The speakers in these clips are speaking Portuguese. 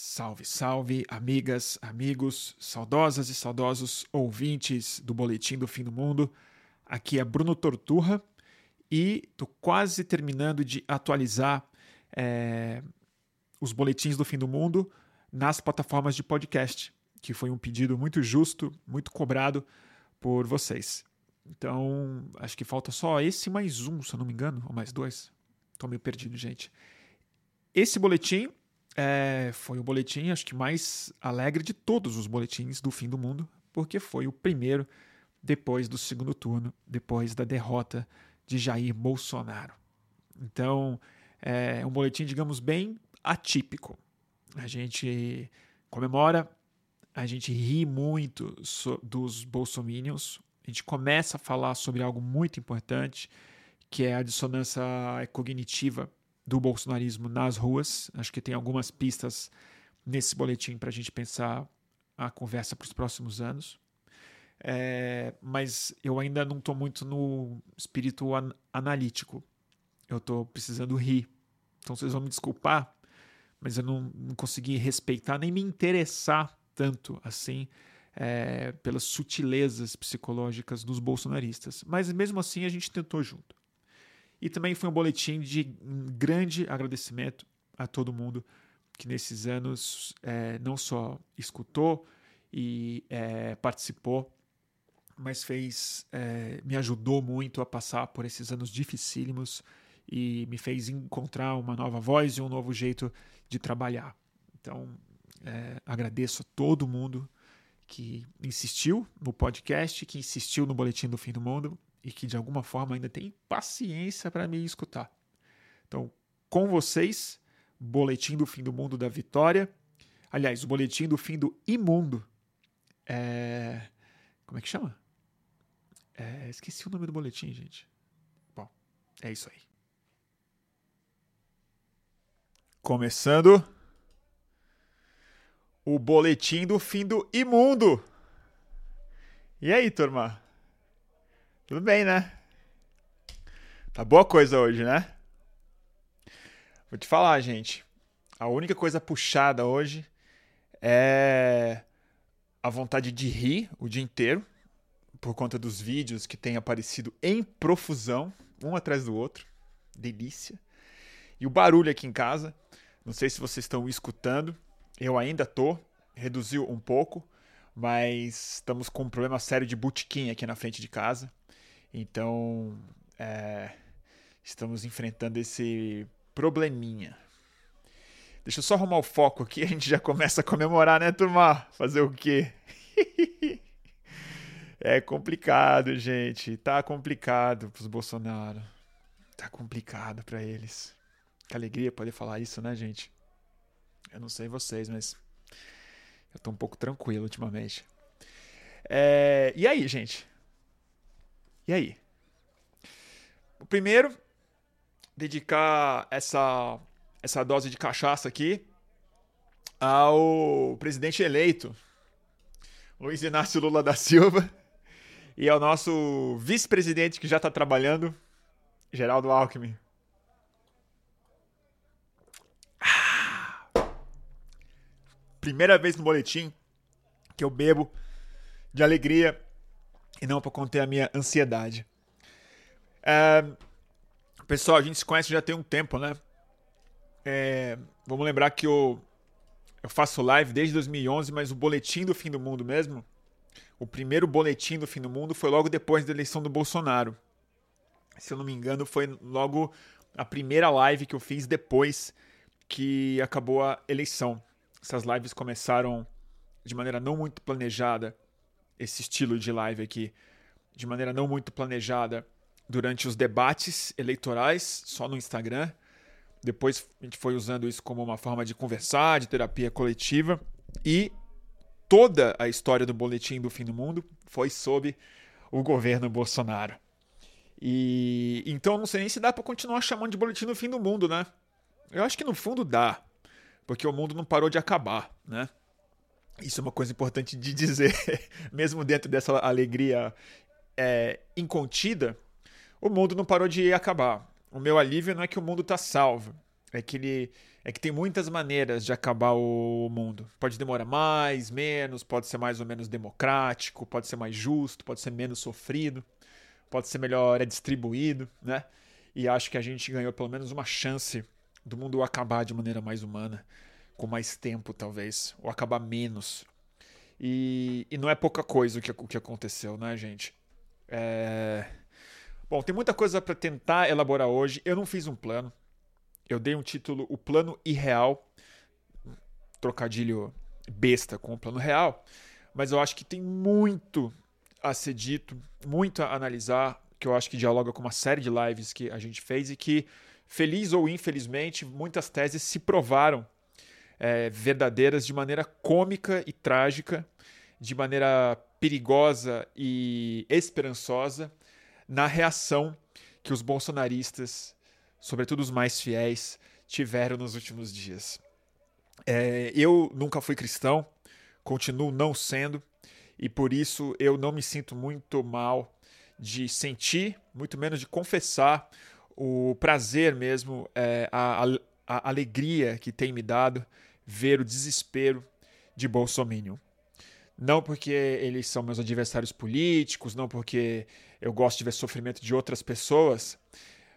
Salve, salve, amigas, amigos, saudosas e saudosos ouvintes do Boletim do Fim do Mundo. Aqui é Bruno Torturra e estou quase terminando de atualizar é, os boletins do fim do mundo nas plataformas de podcast, que foi um pedido muito justo, muito cobrado por vocês. Então, acho que falta só esse mais um, se eu não me engano, ou mais dois. Estou meio perdido, gente. Esse boletim é, foi o boletim, acho que mais alegre de todos os boletins do fim do mundo, porque foi o primeiro depois do segundo turno, depois da derrota de Jair Bolsonaro. Então, é um boletim, digamos, bem atípico. A gente comemora, a gente ri muito dos bolsominions, a gente começa a falar sobre algo muito importante, que é a dissonância cognitiva do bolsonarismo nas ruas. Acho que tem algumas pistas nesse boletim para a gente pensar a conversa para os próximos anos. É, mas eu ainda não estou muito no espírito an analítico. Eu estou precisando rir. Então vocês vão me desculpar, mas eu não, não consegui respeitar nem me interessar tanto assim é, pelas sutilezas psicológicas dos bolsonaristas. Mas mesmo assim a gente tentou junto. E também foi um boletim de grande agradecimento a todo mundo que nesses anos é, não só escutou e é, participou, mas fez, é, me ajudou muito a passar por esses anos dificílimos e me fez encontrar uma nova voz e um novo jeito de trabalhar. Então, é, agradeço a todo mundo que insistiu no podcast, que insistiu no Boletim do Fim do Mundo e que de alguma forma ainda tem paciência para me escutar. Então, com vocês, Boletim do Fim do Mundo da Vitória. Aliás, o Boletim do Fim do Imundo. É... Como é que chama? É... Esqueci o nome do boletim, gente. Bom, é isso aí. Começando o boletim do fim do imundo. E aí, turma? Tudo bem, né? Tá boa coisa hoje, né? Vou te falar, gente. A única coisa puxada hoje é a vontade de rir o dia inteiro, por conta dos vídeos que têm aparecido em profusão, um atrás do outro. Delícia. E o barulho aqui em casa. Não sei se vocês estão escutando. Eu ainda tô. Reduziu um pouco. Mas estamos com um problema sério de botequim aqui na frente de casa. Então, é, estamos enfrentando esse probleminha. Deixa eu só arrumar o foco aqui, a gente já começa a comemorar, né, turma? Fazer o quê? é complicado, gente. Tá complicado pros Bolsonaro. Tá complicado para eles. Que alegria poder falar isso, né, gente? Eu não sei vocês, mas eu tô um pouco tranquilo ultimamente. É... E aí, gente? E aí? O primeiro, dedicar essa, essa dose de cachaça aqui ao presidente eleito, Luiz Inácio Lula da Silva, e ao nosso vice-presidente que já está trabalhando, Geraldo Alckmin. Ah! Primeira vez no boletim que eu bebo de alegria e não para conter a minha ansiedade. É, pessoal, a gente se conhece já tem um tempo, né? É, vamos lembrar que eu, eu faço live desde 2011, mas o boletim do fim do mundo mesmo, o primeiro boletim do fim do mundo foi logo depois da eleição do Bolsonaro. Se eu não me engano, foi logo a primeira live que eu fiz depois que acabou a eleição. Essas lives começaram de maneira não muito planejada esse estilo de live aqui de maneira não muito planejada durante os debates eleitorais, só no Instagram. Depois a gente foi usando isso como uma forma de conversar, de terapia coletiva. E toda a história do Boletim do Fim do Mundo foi sob o governo Bolsonaro. E então não sei nem se dá para continuar chamando de Boletim do Fim do Mundo, né? Eu acho que no fundo dá, porque o mundo não parou de acabar, né? Isso é uma coisa importante de dizer, mesmo dentro dessa alegria é, incontida, o mundo não parou de acabar. O meu alívio não é que o mundo está salvo, é que ele é que tem muitas maneiras de acabar o mundo. Pode demorar mais, menos, pode ser mais ou menos democrático, pode ser mais justo, pode ser menos sofrido, pode ser melhor distribuído, né? E acho que a gente ganhou pelo menos uma chance do mundo acabar de maneira mais humana, com mais tempo talvez, ou acabar menos. E, e não é pouca coisa o que, o que aconteceu, né, gente? É... Bom, tem muita coisa para tentar elaborar hoje. Eu não fiz um plano. Eu dei um título, O Plano Irreal. Trocadilho besta com o plano real. Mas eu acho que tem muito a ser dito, muito a analisar, que eu acho que dialoga com uma série de lives que a gente fez e que, feliz ou infelizmente, muitas teses se provaram é, verdadeiras de maneira cômica e trágica, de maneira perigosa e esperançosa na reação que os bolsonaristas, sobretudo os mais fiéis, tiveram nos últimos dias. É, eu nunca fui cristão, continuo não sendo, e por isso eu não me sinto muito mal de sentir, muito menos de confessar o prazer mesmo, é, a, a, a alegria que tem me dado ver o desespero de Bolsonaro. Não porque eles são meus adversários políticos, não porque eu gosto de ver sofrimento de outras pessoas,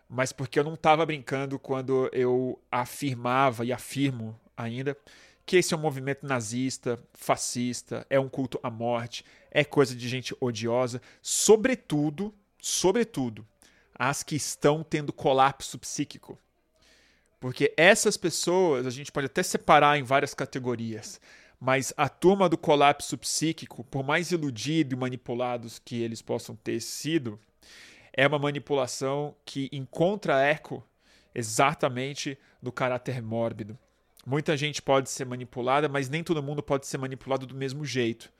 mas porque eu não estava brincando quando eu afirmava e afirmo ainda que esse é um movimento nazista, fascista, é um culto à morte, é coisa de gente odiosa, sobretudo, sobretudo, as que estão tendo colapso psíquico. Porque essas pessoas a gente pode até separar em várias categorias, mas a turma do colapso psíquico, por mais iludido e manipulados que eles possam ter sido, é uma manipulação que encontra eco exatamente no caráter mórbido. Muita gente pode ser manipulada, mas nem todo mundo pode ser manipulado do mesmo jeito.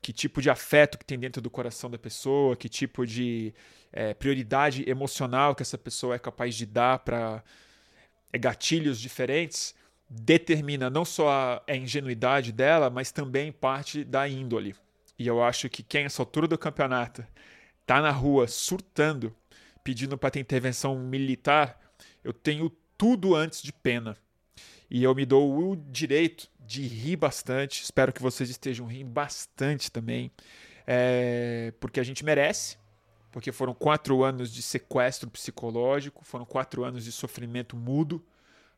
Que tipo de afeto que tem dentro do coração da pessoa, que tipo de é, prioridade emocional que essa pessoa é capaz de dar para gatilhos diferentes determina não só a, ingenuidade dela, mas também parte da índole. E eu acho que quem, essa altura do campeonato, tá na rua surtando, pedindo para ter intervenção militar, eu tenho tudo antes de pena. E eu me dou o direito de rir bastante. Espero que vocês estejam rindo bastante também. É, porque a gente merece porque foram quatro anos de sequestro psicológico, foram quatro anos de sofrimento mudo,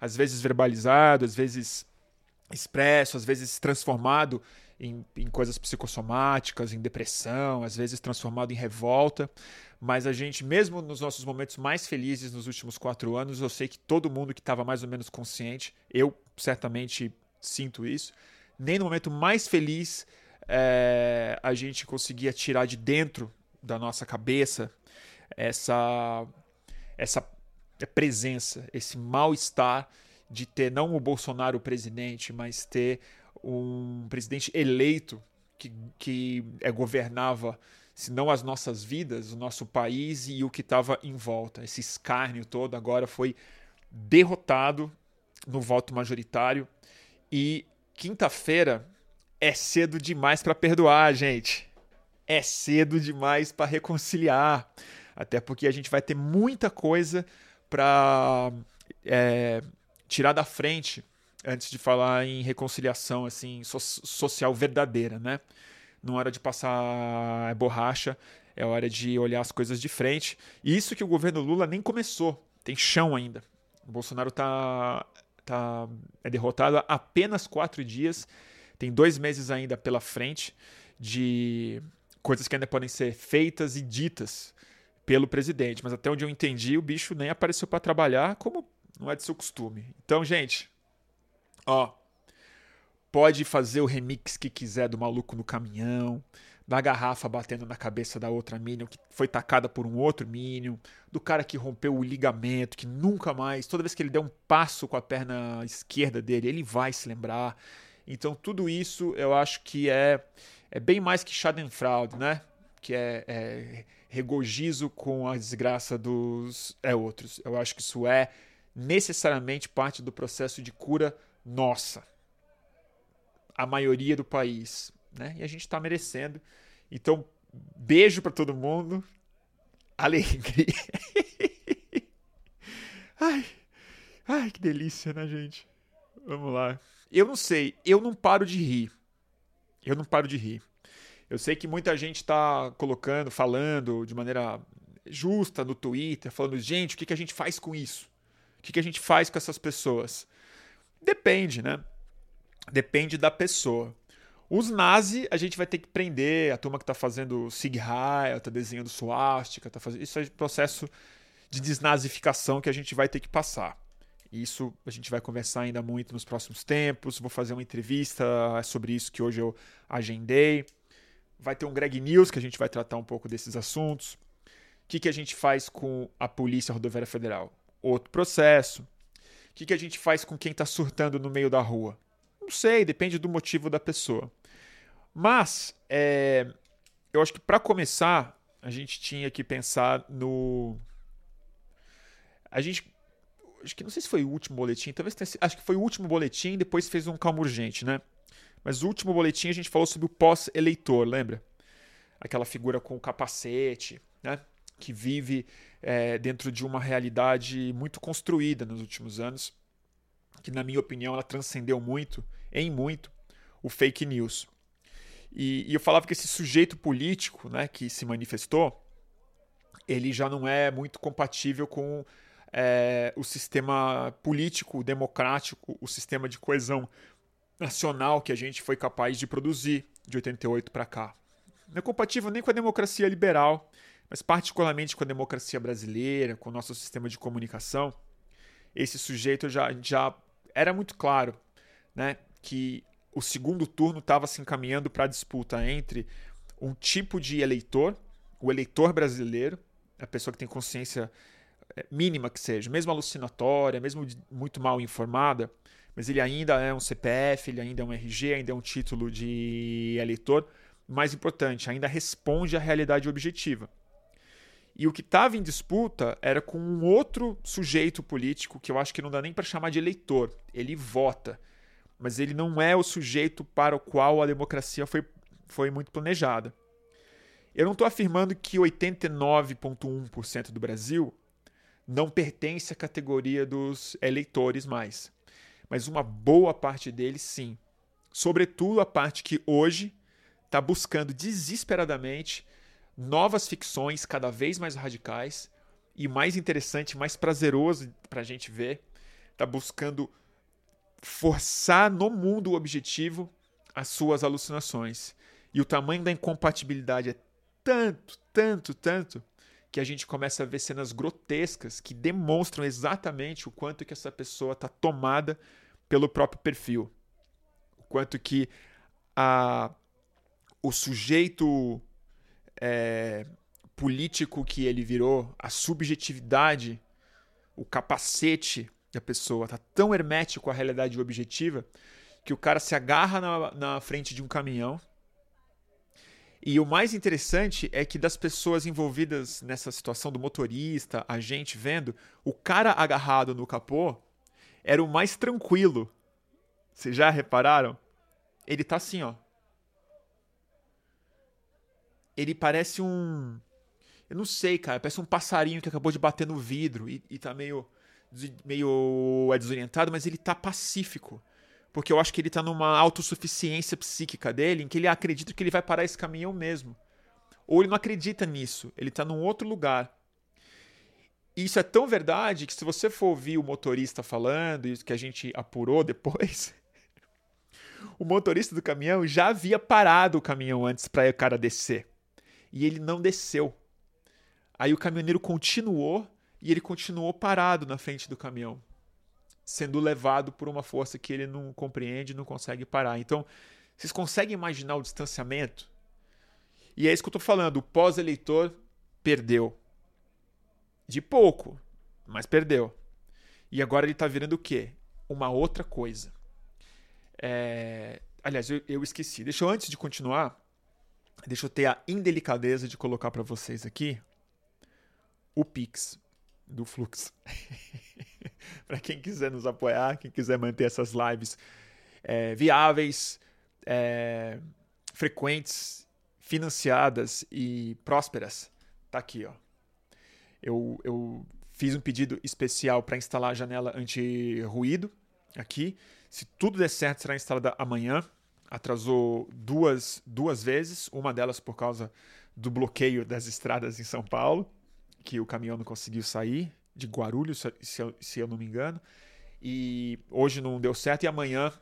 às vezes verbalizado, às vezes expresso, às vezes transformado em, em coisas psicossomáticas, em depressão, às vezes transformado em revolta. Mas a gente, mesmo nos nossos momentos mais felizes nos últimos quatro anos, eu sei que todo mundo que estava mais ou menos consciente, eu certamente sinto isso, nem no momento mais feliz é, a gente conseguia tirar de dentro da nossa cabeça essa essa presença, esse mal-estar de ter não o Bolsonaro presidente, mas ter um presidente eleito que, que é, governava, se não as nossas vidas, o nosso país e o que estava em volta. Esse escárnio todo agora foi derrotado no voto majoritário e quinta-feira é cedo demais para perdoar, gente é cedo demais para reconciliar. Até porque a gente vai ter muita coisa para é, tirar da frente antes de falar em reconciliação assim so social verdadeira, né? Não é hora de passar borracha, é hora de olhar as coisas de frente. E isso que o governo Lula nem começou, tem chão ainda. O Bolsonaro tá, tá é derrotado há apenas quatro dias, tem dois meses ainda pela frente de coisas que ainda podem ser feitas e ditas pelo presidente. Mas até onde eu entendi, o bicho nem apareceu para trabalhar, como não é de seu costume. Então, gente, ó, pode fazer o remix que quiser do maluco no caminhão, da garrafa batendo na cabeça da outra Minion que foi tacada por um outro Minion, do cara que rompeu o ligamento, que nunca mais, toda vez que ele der um passo com a perna esquerda dele, ele vai se lembrar. Então, tudo isso eu acho que é é bem mais que Schadenfreude, né? Que é, é regozijo com a desgraça dos é, outros. Eu acho que isso é necessariamente parte do processo de cura nossa. A maioria do país, né? E a gente está merecendo. Então, beijo para todo mundo. Alegria. ai, ai, que delícia, né, gente? Vamos lá. Eu não sei, eu não paro de rir. Eu não paro de rir. Eu sei que muita gente está colocando, falando de maneira justa no Twitter, falando, gente, o que, que a gente faz com isso? O que, que a gente faz com essas pessoas? Depende, né? Depende da pessoa. Os nazi, a gente vai ter que prender, a turma que está fazendo Sig Heil, está desenhando suástica, tá fazendo... isso é processo de desnazificação que a gente vai ter que passar. Isso a gente vai conversar ainda muito nos próximos tempos. Vou fazer uma entrevista sobre isso que hoje eu agendei. Vai ter um Greg News que a gente vai tratar um pouco desses assuntos. O que, que a gente faz com a Polícia Rodoviária Federal? Outro processo. O que, que a gente faz com quem está surtando no meio da rua? Não sei, depende do motivo da pessoa. Mas, é, eu acho que para começar, a gente tinha que pensar no. A gente. Acho que não sei se foi o último boletim, talvez tenha sido. Acho que foi o último boletim, depois fez um calmo urgente, né? Mas o último boletim a gente falou sobre o pós-eleitor, lembra? Aquela figura com o capacete, né? Que vive é, dentro de uma realidade muito construída nos últimos anos que na minha opinião ela transcendeu muito, em muito, o fake news. E, e, eu falava que esse sujeito político né, que se manifestou, ele já não é muito compatível com é, o sistema político, democrático, o sistema de coesão nacional que a gente foi capaz de produzir de 88 para cá. Não é compatível nem com a democracia liberal, mas particularmente com a democracia brasileira, com o nosso sistema de comunicação. Esse sujeito já, já era muito claro né, que o segundo turno estava se encaminhando para a disputa entre um tipo de eleitor, o eleitor brasileiro, a pessoa que tem consciência mínima que seja, mesmo alucinatória, mesmo muito mal informada, mas ele ainda é um CPF, ele ainda é um RG, ainda é um título de eleitor. Mais importante, ainda responde à realidade objetiva. E o que estava em disputa era com um outro sujeito político que eu acho que não dá nem para chamar de eleitor. Ele vota, mas ele não é o sujeito para o qual a democracia foi, foi muito planejada. Eu não estou afirmando que 89,1% do Brasil não pertence à categoria dos eleitores mais, mas uma boa parte deles sim. Sobretudo a parte que hoje está buscando desesperadamente novas ficções cada vez mais radicais e mais interessante, mais prazeroso para a gente ver. Está buscando forçar no mundo objetivo as suas alucinações. E o tamanho da incompatibilidade é tanto, tanto, tanto que a gente começa a ver cenas grotescas que demonstram exatamente o quanto que essa pessoa está tomada pelo próprio perfil. O quanto que a, o sujeito é, político que ele virou, a subjetividade, o capacete da pessoa tá tão hermético à realidade objetiva que o cara se agarra na, na frente de um caminhão. E o mais interessante é que das pessoas envolvidas nessa situação, do motorista, a gente vendo, o cara agarrado no capô era o mais tranquilo. Vocês já repararam? Ele tá assim, ó. ele parece um. Eu não sei, cara. Parece um passarinho que acabou de bater no vidro e, e tá meio. meio é desorientado, mas ele tá pacífico. Porque eu acho que ele tá numa autossuficiência psíquica dele, em que ele acredita que ele vai parar esse caminhão mesmo. Ou ele não acredita nisso, ele tá num outro lugar. E isso é tão verdade que se você for ouvir o motorista falando, isso que a gente apurou depois, o motorista do caminhão já havia parado o caminhão antes para o cara descer e ele não desceu. Aí o caminhoneiro continuou e ele continuou parado na frente do caminhão, sendo levado por uma força que ele não compreende, não consegue parar. Então, vocês conseguem imaginar o distanciamento? E é isso que eu estou falando. O pós-eleitor perdeu. De pouco, mas perdeu. E agora ele está virando o quê? Uma outra coisa. É... Aliás, eu, eu esqueci. Deixa eu, antes de continuar, Deixa eu ter a indelicadeza de colocar para vocês aqui o Pix do Flux. para quem quiser nos apoiar, quem quiser manter essas lives é, viáveis, é, frequentes, financiadas e prósperas, tá aqui, ó. Eu, eu fiz um pedido especial para instalar a janela anti-ruído aqui. Se tudo der certo, será instalada amanhã. Atrasou duas, duas vezes, uma delas por causa do bloqueio das estradas em São Paulo, que o caminhão não conseguiu sair, de Guarulhos, se eu, se eu não me engano. E hoje não deu certo, e amanhã,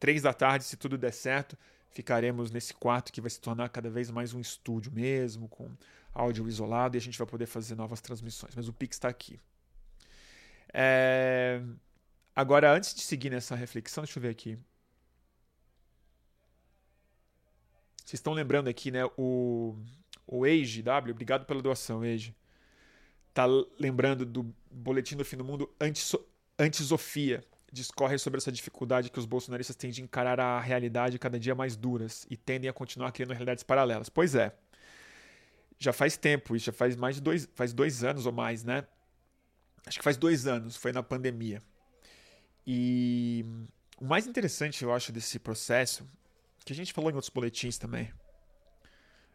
três da tarde, se tudo der certo, ficaremos nesse quarto que vai se tornar cada vez mais um estúdio mesmo, com áudio isolado, e a gente vai poder fazer novas transmissões. Mas o Pix está aqui. É... Agora, antes de seguir nessa reflexão, deixa eu ver aqui. Vocês estão lembrando aqui, né? O, o Age W, obrigado pela doação, Age. Tá lembrando do Boletim do Fim do Mundo Antisofia. Discorre sobre essa dificuldade que os bolsonaristas têm de encarar a realidade cada dia mais duras e tendem a continuar criando realidades paralelas. Pois é. Já faz tempo, isso já faz mais de dois, faz dois anos ou mais, né? Acho que faz dois anos, foi na pandemia. E o mais interessante, eu acho, desse processo, que a gente falou em outros boletins também.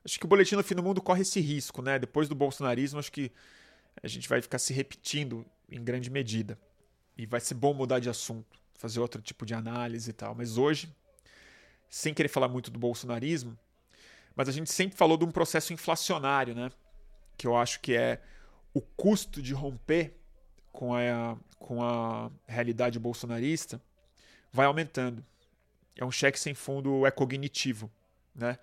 Acho que o boletim no fim do mundo corre esse risco, né? Depois do bolsonarismo, acho que a gente vai ficar se repetindo em grande medida. E vai ser bom mudar de assunto, fazer outro tipo de análise e tal. Mas hoje, sem querer falar muito do bolsonarismo, mas a gente sempre falou de um processo inflacionário, né? Que eu acho que é o custo de romper com a, com a realidade bolsonarista vai aumentando. É um cheque sem fundo é cognitivo, né?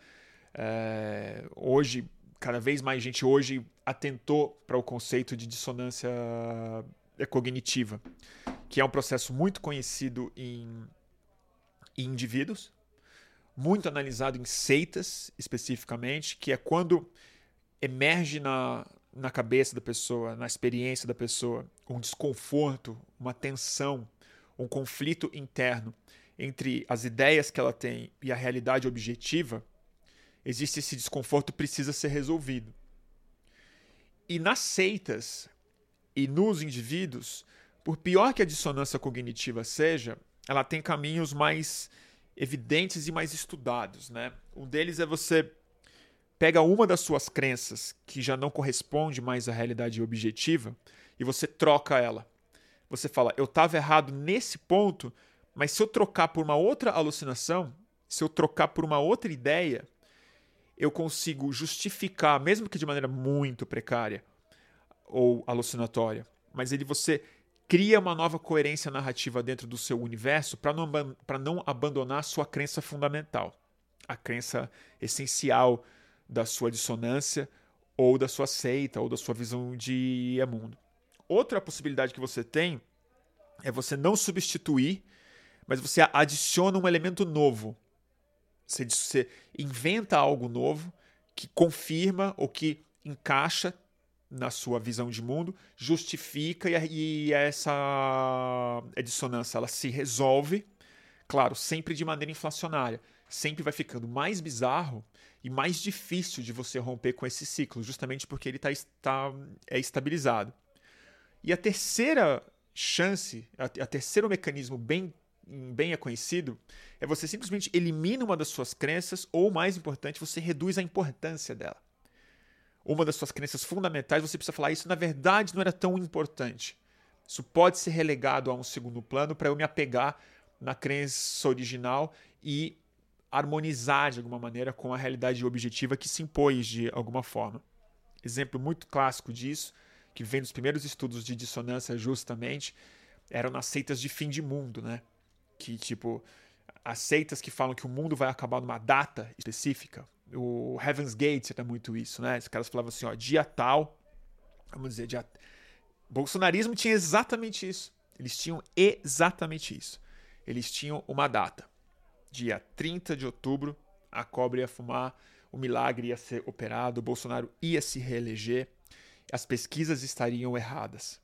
É, hoje, cada vez mais gente hoje atentou para o conceito de dissonância cognitiva, que é um processo muito conhecido em, em indivíduos, muito analisado em seitas especificamente, que é quando emerge na, na cabeça da pessoa, na experiência da pessoa, um desconforto, uma tensão, um conflito interno entre as ideias que ela tem e a realidade objetiva, existe esse desconforto precisa ser resolvido. E nas seitas e nos indivíduos, por pior que a dissonância cognitiva seja, ela tem caminhos mais evidentes e mais estudados, né? Um deles é você pega uma das suas crenças que já não corresponde mais à realidade objetiva e você troca ela. Você fala, eu estava errado nesse ponto, mas se eu trocar por uma outra alucinação, se eu trocar por uma outra ideia, eu consigo justificar, mesmo que de maneira muito precária ou alucinatória, mas ele você cria uma nova coerência narrativa dentro do seu universo para não, não abandonar sua crença fundamental, a crença essencial da sua dissonância ou da sua seita ou da sua visão de mundo. Outra possibilidade que você tem é você não substituir, mas você adiciona um elemento novo. Você, você inventa algo novo que confirma ou que encaixa na sua visão de mundo, justifica e, e essa dissonância ela se resolve, claro, sempre de maneira inflacionária. Sempre vai ficando mais bizarro e mais difícil de você romper com esse ciclo, justamente porque ele tá, está é estabilizado. E a terceira chance, a, a terceiro mecanismo bem bem é conhecido, é você simplesmente elimina uma das suas crenças ou, mais importante, você reduz a importância dela. Uma das suas crenças fundamentais, você precisa falar, isso na verdade não era tão importante. Isso pode ser relegado a um segundo plano para eu me apegar na crença original e harmonizar de alguma maneira com a realidade objetiva que se impôs de alguma forma. Exemplo muito clássico disso, que vem dos primeiros estudos de dissonância justamente, eram nas seitas de fim de mundo, né? Que tipo, as seitas que falam que o mundo vai acabar numa data específica. O Heaven's Gate era muito isso, né? Os caras falavam assim, ó, dia tal, vamos dizer, dia... Bolsonarismo tinha exatamente isso. Eles tinham exatamente isso. Eles tinham uma data dia 30 de outubro, a cobra ia fumar, o milagre ia ser operado, o Bolsonaro ia se reeleger, as pesquisas estariam erradas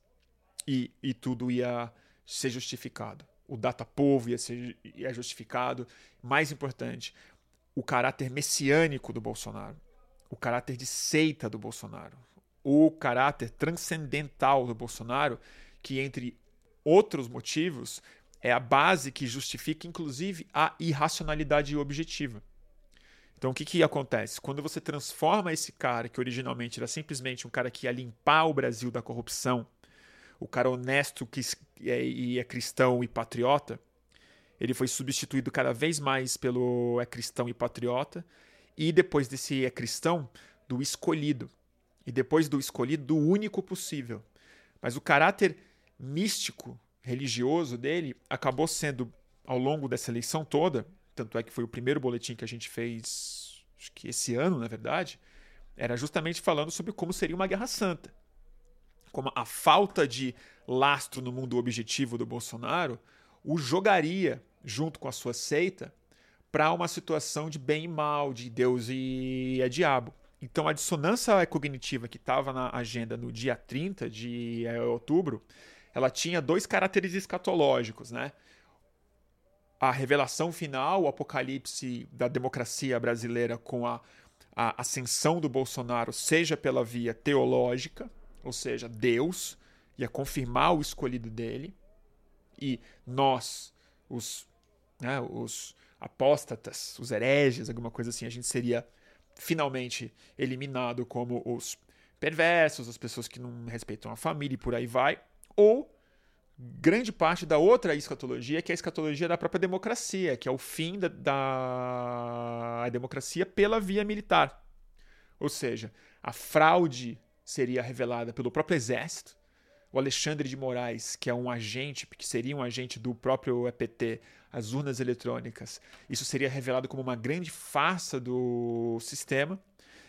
e, e tudo ia ser justificado. O data povo ia ser ia justificado. Mais importante, o caráter messiânico do Bolsonaro, o caráter de seita do Bolsonaro, o caráter transcendental do Bolsonaro, que entre outros motivos é a base que justifica, inclusive, a irracionalidade objetiva. Então, o que, que acontece? Quando você transforma esse cara, que originalmente era simplesmente um cara que ia limpar o Brasil da corrupção, o cara honesto que é, e é cristão e patriota, ele foi substituído cada vez mais pelo é cristão e patriota, e depois desse é cristão, do escolhido. E depois do escolhido, do único possível. Mas o caráter místico, religioso dele, acabou sendo, ao longo dessa eleição toda, tanto é que foi o primeiro boletim que a gente fez, acho que esse ano, na verdade, era justamente falando sobre como seria uma guerra santa. Como a falta de lastro no mundo objetivo do Bolsonaro o jogaria junto com a sua seita para uma situação de bem e mal, de Deus e a diabo. Então a dissonância cognitiva que estava na agenda no dia 30 de eh, outubro, ela tinha dois caracteres escatológicos, né? A revelação final, o apocalipse da democracia brasileira com a, a ascensão do Bolsonaro, seja pela via teológica, ou seja, Deus, ia confirmar o escolhido dele, e nós, os né, os apóstatas, os hereges, alguma coisa assim, a gente seria finalmente eliminado como os perversos, as pessoas que não respeitam a família e por aí vai, ou grande parte da outra escatologia, que é a escatologia da própria democracia, que é o fim da, da democracia pela via militar. Ou seja, a fraude seria revelada pelo próprio exército, o Alexandre de Moraes, que é um agente, que seria um agente do próprio EPT, as urnas eletrônicas, isso seria revelado como uma grande farsa do sistema,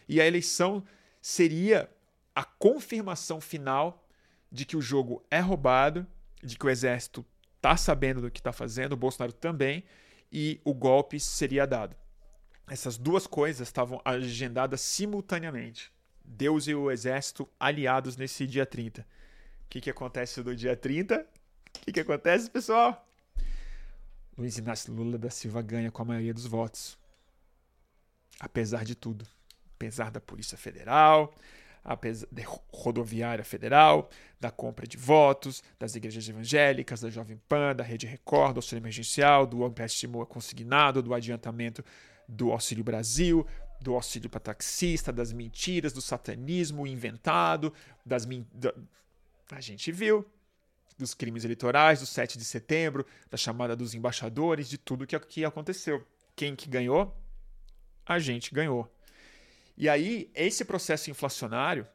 e a eleição seria a confirmação final de que o jogo é roubado, de que o exército está sabendo do que está fazendo, o Bolsonaro também, e o golpe seria dado. Essas duas coisas estavam agendadas simultaneamente. Deus e o exército aliados nesse dia 30 que, que acontece no dia 30? O que, que acontece, pessoal? Luiz Inácio Lula da Silva ganha com a maioria dos votos. Apesar de tudo. Apesar da Polícia Federal, apesar da rodoviária federal, da compra de votos, das igrejas evangélicas, da Jovem Pan, da Rede Record, do auxílio emergencial, do empréstimo consignado, do adiantamento do Auxílio Brasil, do auxílio para taxista, das mentiras, do satanismo inventado, das, a gente viu dos crimes eleitorais, do 7 de setembro, da chamada dos embaixadores, de tudo que, que aconteceu. Quem que ganhou? A gente ganhou. E aí, esse processo inflacionário,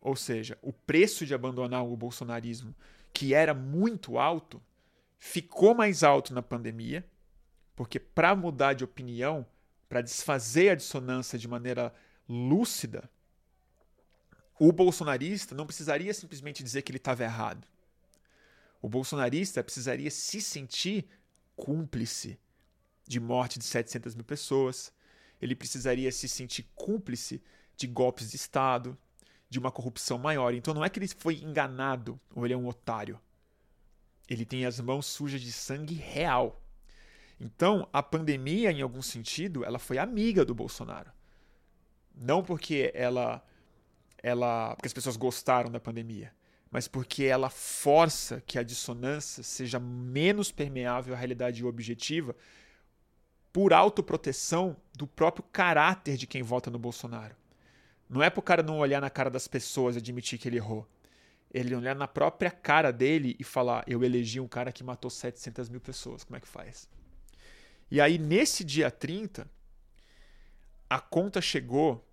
ou seja, o preço de abandonar o bolsonarismo, que era muito alto, ficou mais alto na pandemia, porque para mudar de opinião, para desfazer a dissonância de maneira lúcida, o bolsonarista não precisaria simplesmente dizer que ele estava errado. O bolsonarista precisaria se sentir cúmplice de morte de 700 mil pessoas. Ele precisaria se sentir cúmplice de golpes de Estado, de uma corrupção maior. Então não é que ele foi enganado ou ele é um otário. Ele tem as mãos sujas de sangue real. Então, a pandemia, em algum sentido, ela foi amiga do Bolsonaro. Não porque ela ela, porque as pessoas gostaram da pandemia, mas porque ela força que a dissonância seja menos permeável à realidade objetiva por autoproteção do próprio caráter de quem vota no Bolsonaro. Não é para o cara não olhar na cara das pessoas e admitir que ele errou. Ele olhar na própria cara dele e falar: Eu elegi um cara que matou 700 mil pessoas. Como é que faz? E aí, nesse dia 30, a conta chegou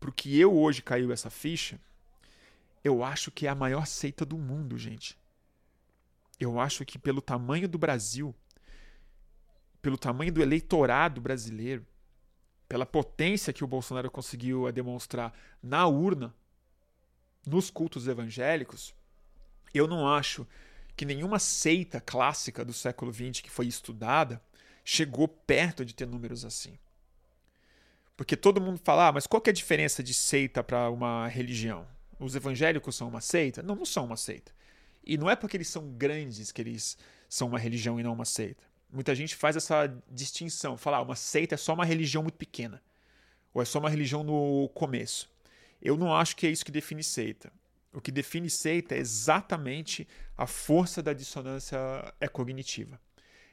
pro que eu hoje caiu essa ficha, eu acho que é a maior seita do mundo, gente. Eu acho que pelo tamanho do Brasil, pelo tamanho do eleitorado brasileiro, pela potência que o Bolsonaro conseguiu demonstrar na urna, nos cultos evangélicos, eu não acho que nenhuma seita clássica do século XX que foi estudada chegou perto de ter números assim. Porque todo mundo fala, ah, mas qual que é a diferença de seita para uma religião? Os evangélicos são uma seita? Não, não são uma seita. E não é porque eles são grandes que eles são uma religião e não uma seita. Muita gente faz essa distinção, fala, ah, uma seita é só uma religião muito pequena. Ou é só uma religião no começo. Eu não acho que é isso que define seita. O que define seita é exatamente a força da dissonância cognitiva.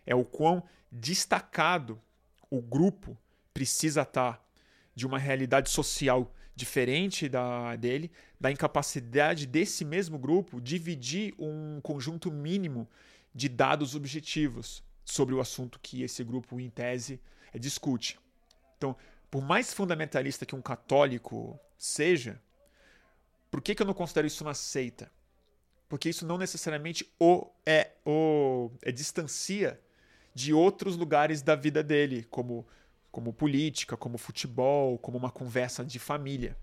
É o quão destacado o grupo precisa estar de uma realidade social diferente da dele, da incapacidade desse mesmo grupo dividir um conjunto mínimo de dados objetivos. sobre o assunto que esse grupo, em tese, discute. Então, por mais fundamentalista que um católico seja, por que, que eu não considero isso uma seita? Porque isso não necessariamente o é o é, distancia de outros lugares da vida dele, como como política, como futebol, como uma conversa de família.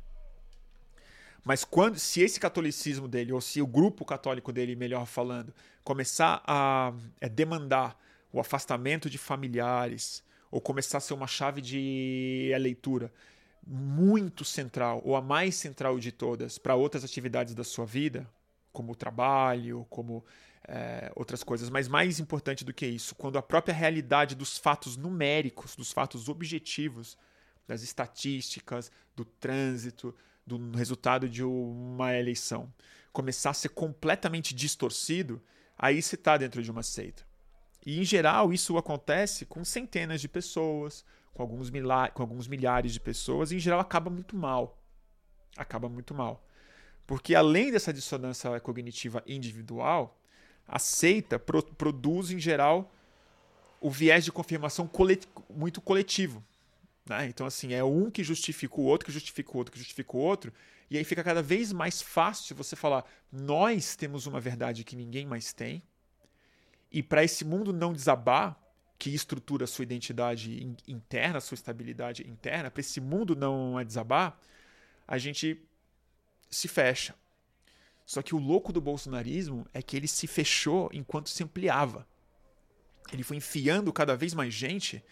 Mas quando, se esse catolicismo dele, ou se o grupo católico dele, melhor falando, começar a, é, demandar o afastamento de familiares, ou começar a ser uma chave de leitura muito central, ou a mais central de todas, para outras atividades da sua vida, como o trabalho, como é, outras coisas. Mas mais importante do que isso, quando a própria realidade dos fatos numéricos, dos fatos objetivos, das estatísticas, do trânsito, do resultado de uma eleição, começar a ser completamente distorcido, aí você está dentro de uma seita. E, em geral, isso acontece com centenas de pessoas, com alguns, com alguns milhares de pessoas, e, em geral, acaba muito mal. Acaba muito mal. Porque, além dessa dissonância cognitiva individual, a seita pro produz, em geral, o viés de confirmação colet muito coletivo. Né? Então, assim, é um que justifica o outro, que justifica o outro, que justifica o outro, e aí fica cada vez mais fácil você falar: nós temos uma verdade que ninguém mais tem, e para esse mundo não desabar, que estrutura a sua identidade interna, a sua estabilidade interna, para esse mundo não desabar, a gente se fecha. Só que o louco do bolsonarismo é que ele se fechou enquanto se ampliava. Ele foi enfiando cada vez mais gente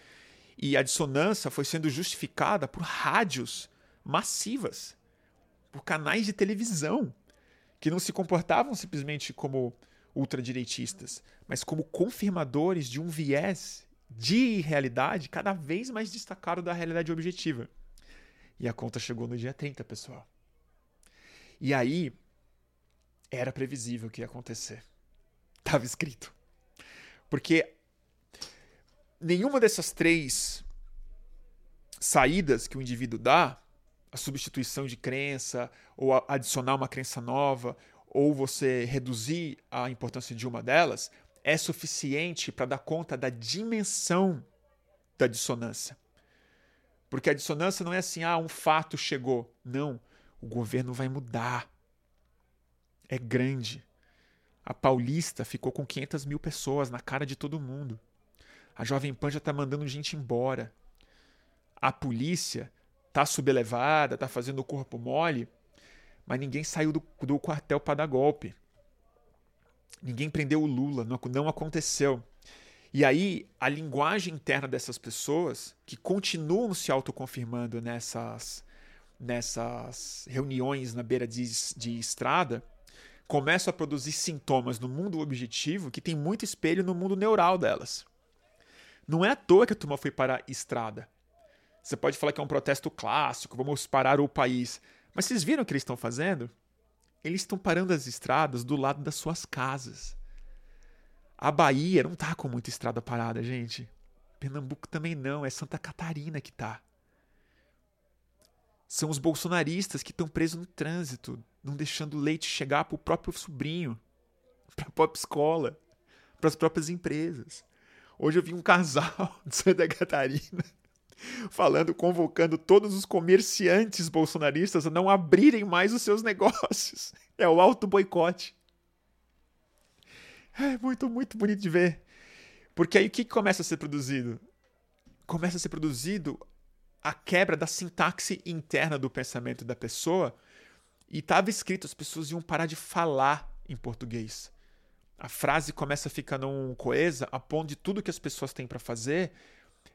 e a dissonância foi sendo justificada por rádios massivas, por canais de televisão que não se comportavam simplesmente como ultradireitistas, mas como confirmadores de um viés de realidade cada vez mais destacado da realidade objetiva. E a conta chegou no dia 30, pessoal. E aí era previsível que ia acontecer. Estava escrito. Porque nenhuma dessas três saídas que o indivíduo dá, a substituição de crença, ou adicionar uma crença nova, ou você reduzir a importância de uma delas, é suficiente para dar conta da dimensão da dissonância. Porque a dissonância não é assim, ah, um fato chegou. Não, o governo vai mudar. É grande. A Paulista ficou com 500 mil pessoas na cara de todo mundo. A Jovem Pan já está mandando gente embora. A polícia está sublevada, está fazendo o corpo mole, mas ninguém saiu do, do quartel para dar golpe. Ninguém prendeu o Lula, não, não aconteceu. E aí, a linguagem interna dessas pessoas, que continuam se autoconfirmando nessas, nessas reuniões na beira de, de estrada, começam a produzir sintomas no mundo objetivo que tem muito espelho no mundo neural delas. Não é à toa que a turma foi para a estrada. Você pode falar que é um protesto clássico, vamos parar o país. Mas vocês viram o que eles estão fazendo? Eles estão parando as estradas do lado das suas casas. A Bahia não tá com muita estrada parada, gente. Pernambuco também não, é Santa Catarina que tá. São os bolsonaristas que estão presos no trânsito, não deixando leite chegar para o próprio sobrinho, para a própria escola, para as próprias empresas. Hoje eu vi um casal de Santa Catarina falando, convocando todos os comerciantes bolsonaristas a não abrirem mais os seus negócios. É o alto boicote. É muito, muito bonito de ver. Porque aí o que começa a ser produzido? Começa a ser produzido a quebra da sintaxe interna do pensamento da pessoa. E estava escrito, as pessoas iam parar de falar em português. A frase começa a ficar não coesa, a ponto de tudo que as pessoas têm para fazer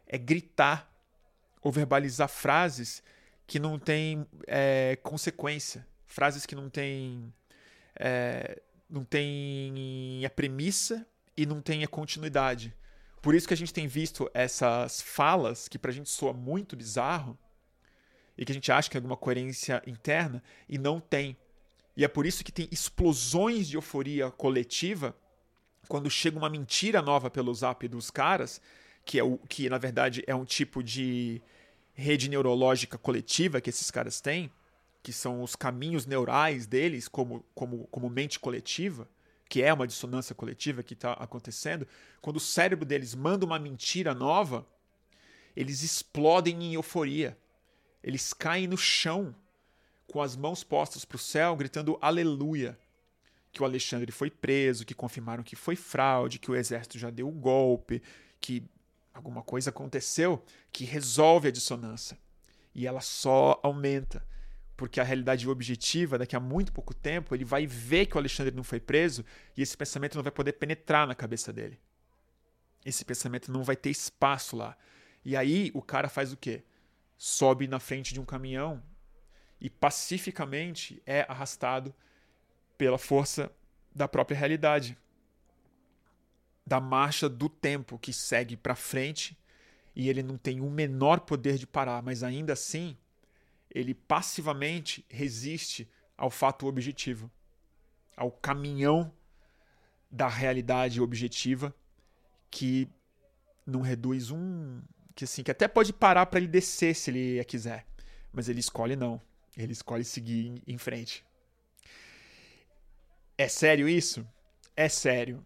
é gritar ou verbalizar frases que não têm é, consequência, frases que não têm é, não têm a premissa e não têm a continuidade. Por isso que a gente tem visto essas falas que pra gente soa muito bizarro e que a gente acha que é alguma coerência interna e não tem. E é por isso que tem explosões de euforia coletiva quando chega uma mentira nova pelo zap dos caras, que é o que na verdade é um tipo de rede neurológica coletiva que esses caras têm, que são os caminhos neurais deles como, como, como mente coletiva, que é uma dissonância coletiva que está acontecendo, quando o cérebro deles manda uma mentira nova, eles explodem em euforia. Eles caem no chão com as mãos postas para o céu, gritando aleluia. Que o Alexandre foi preso, que confirmaram que foi fraude, que o exército já deu um golpe, que alguma coisa aconteceu que resolve a dissonância. E ela só aumenta. Porque a realidade objetiva, daqui a muito pouco tempo, ele vai ver que o Alexandre não foi preso e esse pensamento não vai poder penetrar na cabeça dele. Esse pensamento não vai ter espaço lá. E aí o cara faz o quê? Sobe na frente de um caminhão e pacificamente é arrastado pela força da própria realidade da marcha do tempo que segue para frente e ele não tem o menor poder de parar, mas ainda assim ele passivamente resiste ao fato objetivo, ao caminhão da realidade objetiva que não reduz um que assim que até pode parar para ele descer se ele quiser, mas ele escolhe não, ele escolhe seguir em frente. É sério isso? É sério.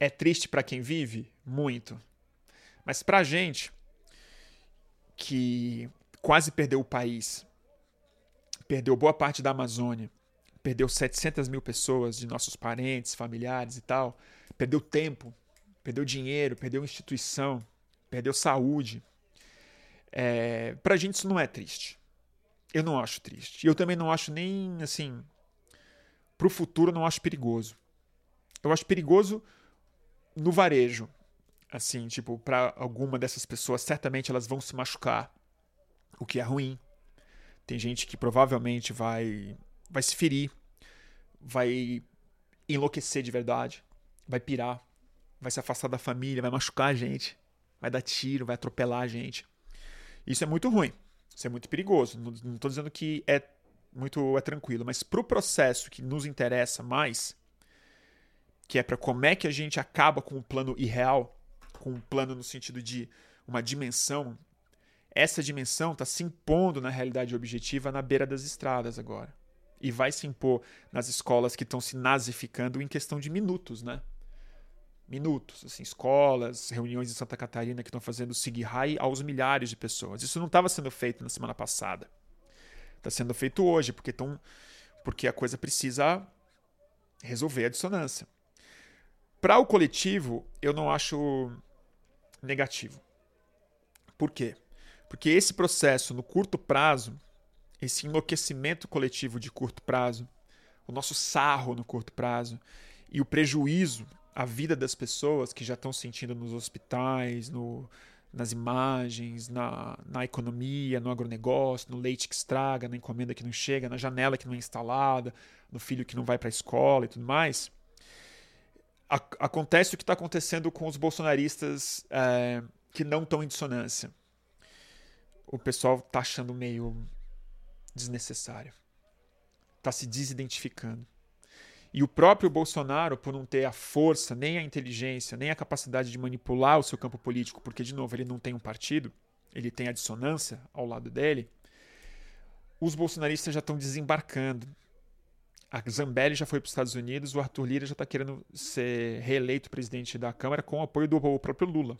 É triste para quem vive? Muito. Mas para a gente que quase perdeu o país, perdeu boa parte da Amazônia, perdeu 700 mil pessoas de nossos parentes, familiares e tal, perdeu tempo, perdeu dinheiro, perdeu instituição, perdeu saúde. É, pra gente isso não é triste. Eu não acho triste. Eu também não acho nem assim. Pro futuro eu não acho perigoso. Eu acho perigoso no varejo, assim, tipo, para alguma dessas pessoas, certamente elas vão se machucar, o que é ruim. Tem gente que provavelmente vai vai se ferir, vai enlouquecer de verdade, vai pirar, vai se afastar da família, vai machucar a gente, vai dar tiro, vai atropelar a gente. Isso é muito ruim. Isso é muito perigoso. Não estou dizendo que é muito é tranquilo, mas para o processo que nos interessa mais, que é para como é que a gente acaba com o plano irreal, com um plano no sentido de uma dimensão, essa dimensão está se impondo na realidade objetiva na beira das estradas agora. E vai se impor nas escolas que estão se nazificando em questão de minutos, né? Minutos, assim, escolas, reuniões em Santa Catarina que estão fazendo SIG-RAI aos milhares de pessoas. Isso não estava sendo feito na semana passada. Está sendo feito hoje, porque, tão, porque a coisa precisa resolver a dissonância. Para o coletivo, eu não acho negativo. Por quê? Porque esse processo no curto prazo, esse enlouquecimento coletivo de curto prazo, o nosso sarro no curto prazo e o prejuízo à vida das pessoas que já estão sentindo nos hospitais, no, nas imagens, na, na economia, no agronegócio, no leite que estraga, na encomenda que não chega, na janela que não é instalada, no filho que não vai para a escola e tudo mais acontece o que está acontecendo com os bolsonaristas é, que não estão em dissonância. O pessoal está achando meio desnecessário. Está se desidentificando. E o próprio Bolsonaro, por não ter a força, nem a inteligência, nem a capacidade de manipular o seu campo político, porque, de novo, ele não tem um partido, ele tem a dissonância ao lado dele, os bolsonaristas já estão desembarcando a Zambelli já foi para os Estados Unidos, o Arthur Lira já está querendo ser reeleito presidente da Câmara com o apoio do próprio Lula.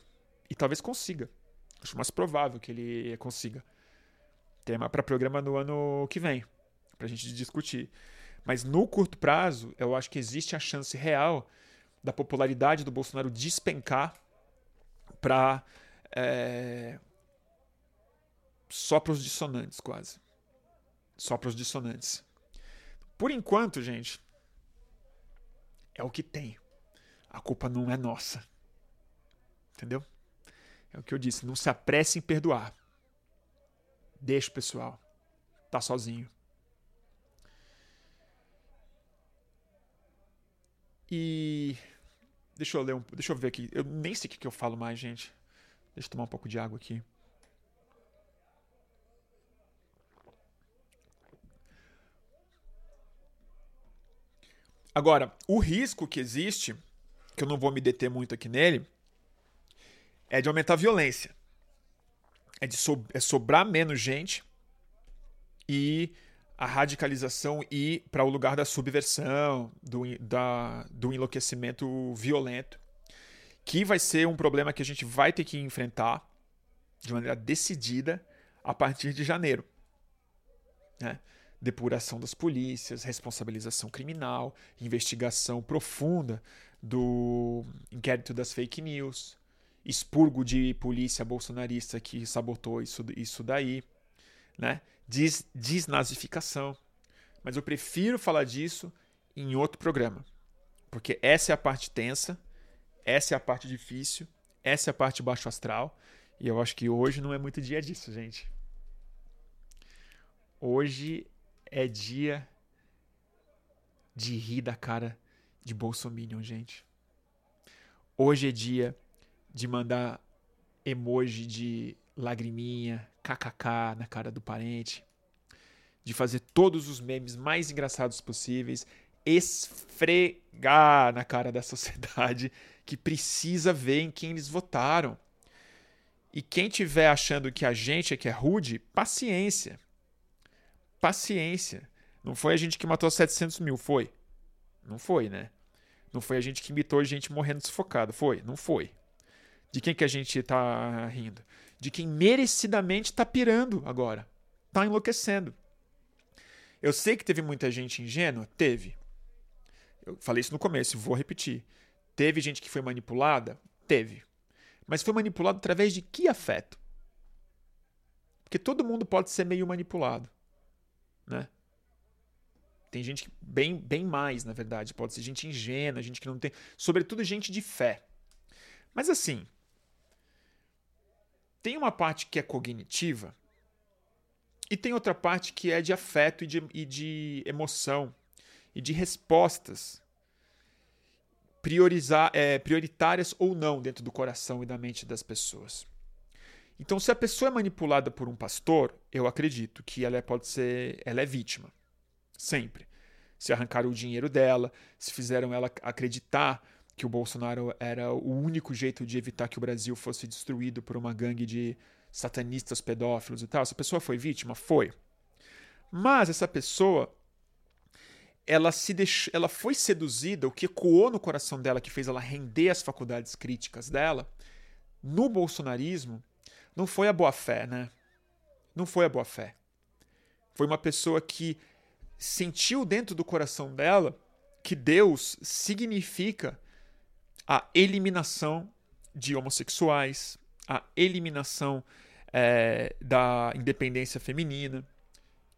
E talvez consiga. Acho mais provável que ele consiga. Tema para programa no ano que vem, para a gente discutir. Mas no curto prazo, eu acho que existe a chance real da popularidade do Bolsonaro despencar para é... só para os dissonantes, quase. Só para os dissonantes. Por enquanto, gente, é o que tem. A culpa não é nossa. Entendeu? É o que eu disse. Não se apresse em perdoar. Deixa o pessoal. Tá sozinho. E. Deixa eu ler um. Deixa eu ver aqui. Eu nem sei o que eu falo mais, gente. Deixa eu tomar um pouco de água aqui. Agora, o risco que existe, que eu não vou me deter muito aqui nele, é de aumentar a violência. É de so é sobrar menos gente e a radicalização ir para o lugar da subversão, do, da, do enlouquecimento violento, que vai ser um problema que a gente vai ter que enfrentar de maneira decidida a partir de janeiro. Né? Depuração das polícias, responsabilização criminal, investigação profunda do inquérito das fake news, expurgo de polícia bolsonarista que sabotou isso, isso daí, né? Des, desnazificação. Mas eu prefiro falar disso em outro programa. Porque essa é a parte tensa, essa é a parte difícil, essa é a parte baixo astral. E eu acho que hoje não é muito dia disso, gente. Hoje é dia de rir da cara de Bolsominion, gente. Hoje é dia de mandar emoji de lagriminha, kkk na cara do parente, de fazer todos os memes mais engraçados possíveis, esfregar na cara da sociedade que precisa ver em quem eles votaram. E quem tiver achando que a gente é que é rude, paciência. Paciência. Não foi a gente que matou 700 mil, foi? Não foi, né? Não foi a gente que imitou gente morrendo sufocada, foi? Não foi. De quem que a gente está rindo? De quem merecidamente está pirando agora. Está enlouquecendo. Eu sei que teve muita gente ingênua? Teve. Eu falei isso no começo, vou repetir. Teve gente que foi manipulada? Teve. Mas foi manipulado através de que afeto? Porque todo mundo pode ser meio manipulado. Né? Tem gente bem, bem mais, na verdade. Pode ser gente ingênua, gente que não tem. Sobretudo gente de fé. Mas assim, tem uma parte que é cognitiva e tem outra parte que é de afeto e de, e de emoção e de respostas priorizar, é, prioritárias ou não dentro do coração e da mente das pessoas. Então, se a pessoa é manipulada por um pastor, eu acredito que ela é, pode ser, ela é vítima, sempre. Se arrancaram o dinheiro dela, se fizeram ela acreditar que o Bolsonaro era o único jeito de evitar que o Brasil fosse destruído por uma gangue de satanistas pedófilos e tal. Essa pessoa foi vítima? Foi. Mas essa pessoa ela se ela foi seduzida, o que ecoou no coração dela, que fez ela render as faculdades críticas dela, no bolsonarismo, não foi a boa fé, né? Não foi a boa fé. Foi uma pessoa que sentiu dentro do coração dela que Deus significa a eliminação de homossexuais, a eliminação é, da independência feminina,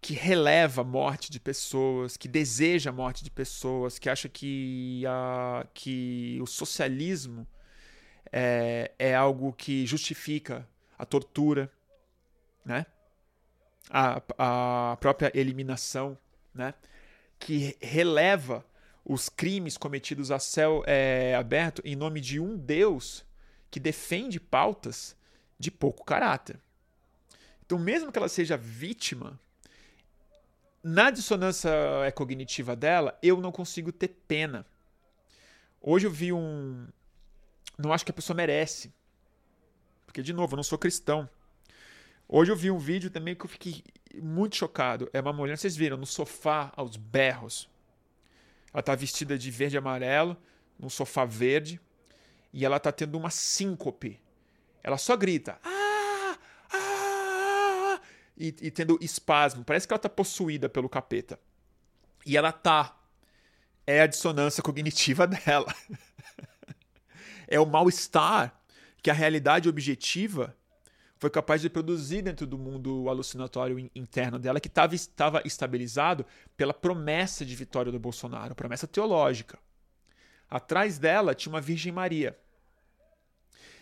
que releva a morte de pessoas, que deseja a morte de pessoas, que acha que, a, que o socialismo é, é algo que justifica a tortura, né? a, a própria eliminação, né? que releva os crimes cometidos a céu é, aberto em nome de um Deus que defende pautas de pouco caráter. Então, mesmo que ela seja vítima, na dissonância cognitiva dela, eu não consigo ter pena. Hoje eu vi um. Não acho que a pessoa merece. Porque, de novo, eu não sou cristão. Hoje eu vi um vídeo também que eu fiquei muito chocado. É uma mulher, vocês viram, no sofá, aos berros. Ela está vestida de verde e amarelo, num sofá verde, e ela está tendo uma síncope. Ela só grita. Ah! Ah! E, e tendo espasmo. Parece que ela está possuída pelo capeta. E ela tá. É a dissonância cognitiva dela. é o mal-estar que a realidade objetiva foi capaz de produzir dentro do mundo alucinatório interno dela, que estava estabilizado pela promessa de vitória do Bolsonaro, promessa teológica. Atrás dela tinha uma Virgem Maria.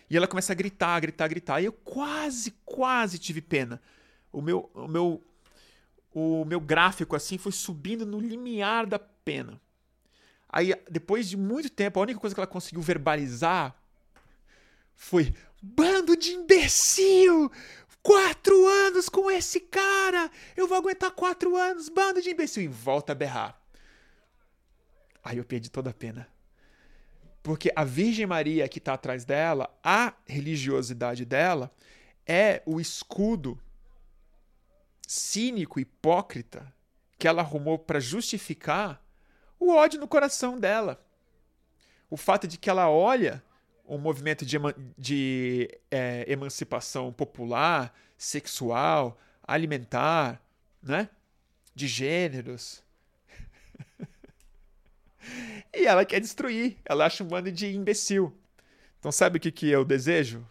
E ela começa a gritar, gritar, gritar. E eu quase, quase tive pena. O meu, o meu, o meu gráfico assim foi subindo no limiar da pena. Aí, depois de muito tempo, a única coisa que ela conseguiu verbalizar foi: Bando de imbecil! Quatro anos com esse cara! Eu vou aguentar quatro anos, bando de imbecil! E volta a berrar. Aí eu perdi toda a pena. Porque a Virgem Maria que está atrás dela, a religiosidade dela, é o escudo cínico, hipócrita, que ela arrumou para justificar o ódio no coração dela. O fato de que ela olha um movimento de, de é, emancipação popular, sexual, alimentar, né? de gêneros. e ela quer destruir. Ela acha um bando de imbecil. Então, sabe o que, que eu desejo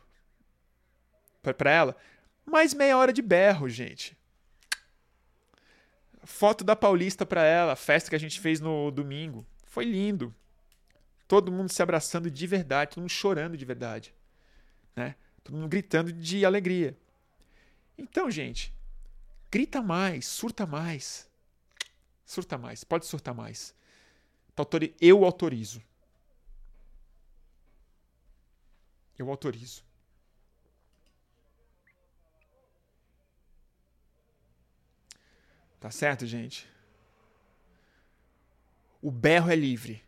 para ela? Mais meia hora de berro, gente. Foto da Paulista para ela, festa que a gente fez no domingo. Foi lindo. Todo mundo se abraçando de verdade, todo mundo chorando de verdade. Né? Todo mundo gritando de alegria. Então, gente, grita mais, surta mais. Surta mais, pode surtar mais. Eu autorizo. Eu autorizo. Tá certo, gente? O berro é livre.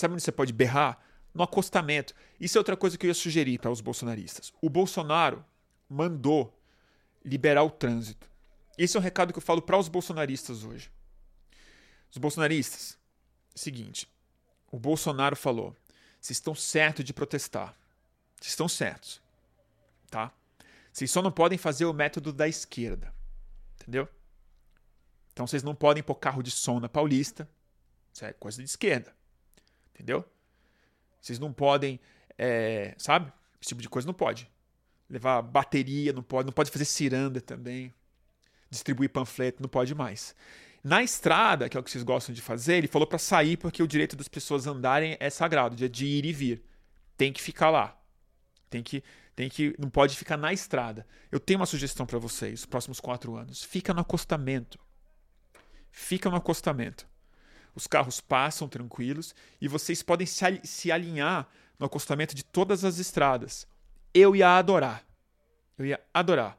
Sabe onde você pode berrar? No acostamento. Isso é outra coisa que eu ia sugerir para os bolsonaristas. O Bolsonaro mandou liberar o trânsito. Esse é um recado que eu falo para os bolsonaristas hoje. Os bolsonaristas, seguinte, o Bolsonaro falou: vocês estão certos de protestar. Vocês estão certos. Tá? Vocês só não podem fazer o método da esquerda. Entendeu? Então vocês não podem pôr carro de som na Paulista. Isso é coisa de esquerda. Entendeu? Vocês não podem, é, sabe? Esse tipo de coisa não pode. Levar bateria, não pode. Não pode fazer ciranda também. Distribuir panfleto, não pode mais. Na estrada, que é o que vocês gostam de fazer, ele falou para sair porque o direito das pessoas andarem é sagrado, de ir e vir. Tem que ficar lá. Tem que, tem que, não pode ficar na estrada. Eu tenho uma sugestão para vocês, os próximos quatro anos. Fica no acostamento. Fica no acostamento. Os carros passam tranquilos e vocês podem se, se alinhar no acostamento de todas as estradas. Eu ia adorar. Eu ia adorar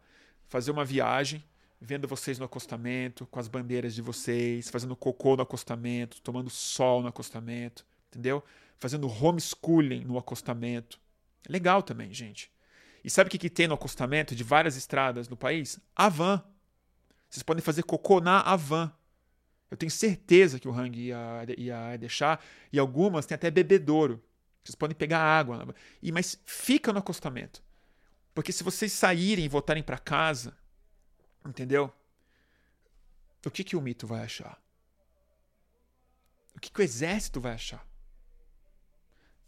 fazer uma viagem vendo vocês no acostamento, com as bandeiras de vocês, fazendo cocô no acostamento, tomando sol no acostamento, entendeu? Fazendo homeschooling no acostamento. Legal também, gente. E sabe o que, que tem no acostamento de várias estradas no país? A van. Vocês podem fazer cocô na Avan. Eu tenho certeza que o Hang ia, ia deixar. E algumas tem até bebedouro. Vocês podem pegar água. E, mas fica no acostamento. Porque se vocês saírem e voltarem para casa, entendeu? O que, que o mito vai achar? O que, que o exército vai achar?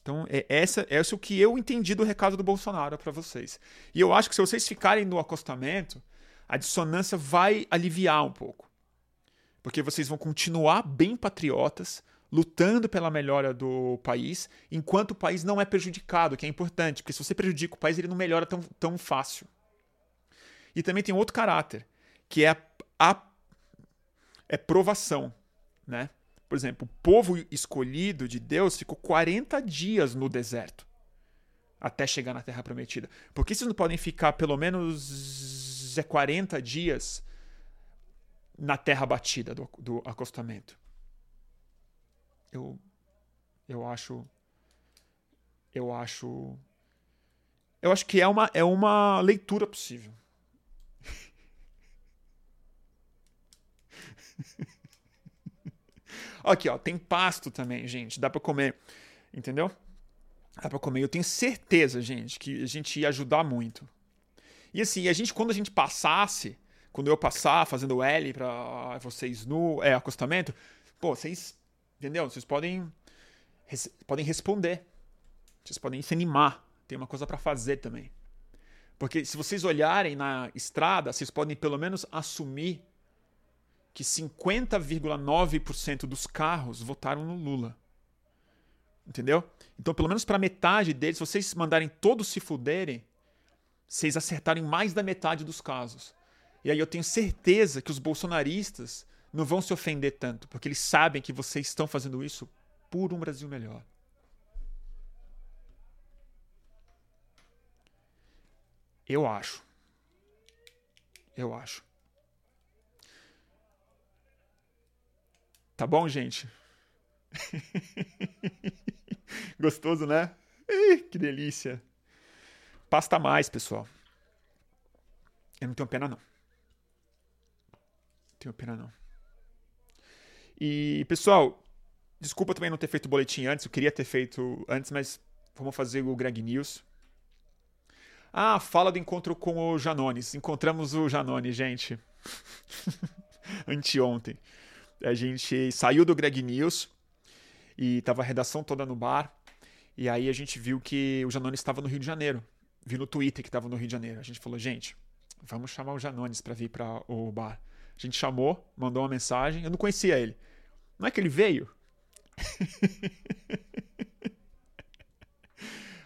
Então, é essa, é o que eu entendi do recado do Bolsonaro para vocês. E eu acho que se vocês ficarem no acostamento, a dissonância vai aliviar um pouco porque vocês vão continuar bem patriotas, lutando pela melhora do país, enquanto o país não é prejudicado, que é importante, porque se você prejudica o país, ele não melhora tão, tão fácil. E também tem outro caráter, que é a, a é provação, né? Por exemplo, o povo escolhido de Deus ficou 40 dias no deserto até chegar na Terra Prometida. Por que vocês não podem ficar pelo menos 40 dias na terra batida do, do acostamento. Eu, eu acho, eu acho, eu acho que é uma, é uma leitura possível. Aqui, ó, tem pasto também, gente. Dá para comer, entendeu? Dá para comer. Eu tenho certeza, gente, que a gente ia ajudar muito. E assim, a gente quando a gente passasse quando eu passar fazendo L para vocês no é, acostamento, pô, vocês, entendeu? Vocês podem res, podem responder. Vocês podem se animar. Tem uma coisa para fazer também. Porque se vocês olharem na estrada, vocês podem pelo menos assumir que 50,9% dos carros votaram no Lula. Entendeu? Então, pelo menos para metade deles, se vocês mandarem todos se fuderem, vocês acertarem mais da metade dos casos. E aí eu tenho certeza que os bolsonaristas não vão se ofender tanto, porque eles sabem que vocês estão fazendo isso por um Brasil melhor. Eu acho. Eu acho. Tá bom, gente? Gostoso, né? Ih, que delícia. Pasta mais, pessoal. Eu não tenho pena, não tenho pena não. E, pessoal, desculpa também não ter feito o boletim antes, eu queria ter feito antes, mas vamos fazer o Greg News. Ah, fala do encontro com o Janones. Encontramos o Janone, gente. Anteontem. A gente saiu do Greg News e tava a redação toda no bar. E aí a gente viu que o Janones estava no Rio de Janeiro. Vi no Twitter que estava no Rio de Janeiro. A gente falou, gente, vamos chamar o Janones para vir para o bar. A gente chamou, mandou uma mensagem. Eu não conhecia ele. Não é que ele veio?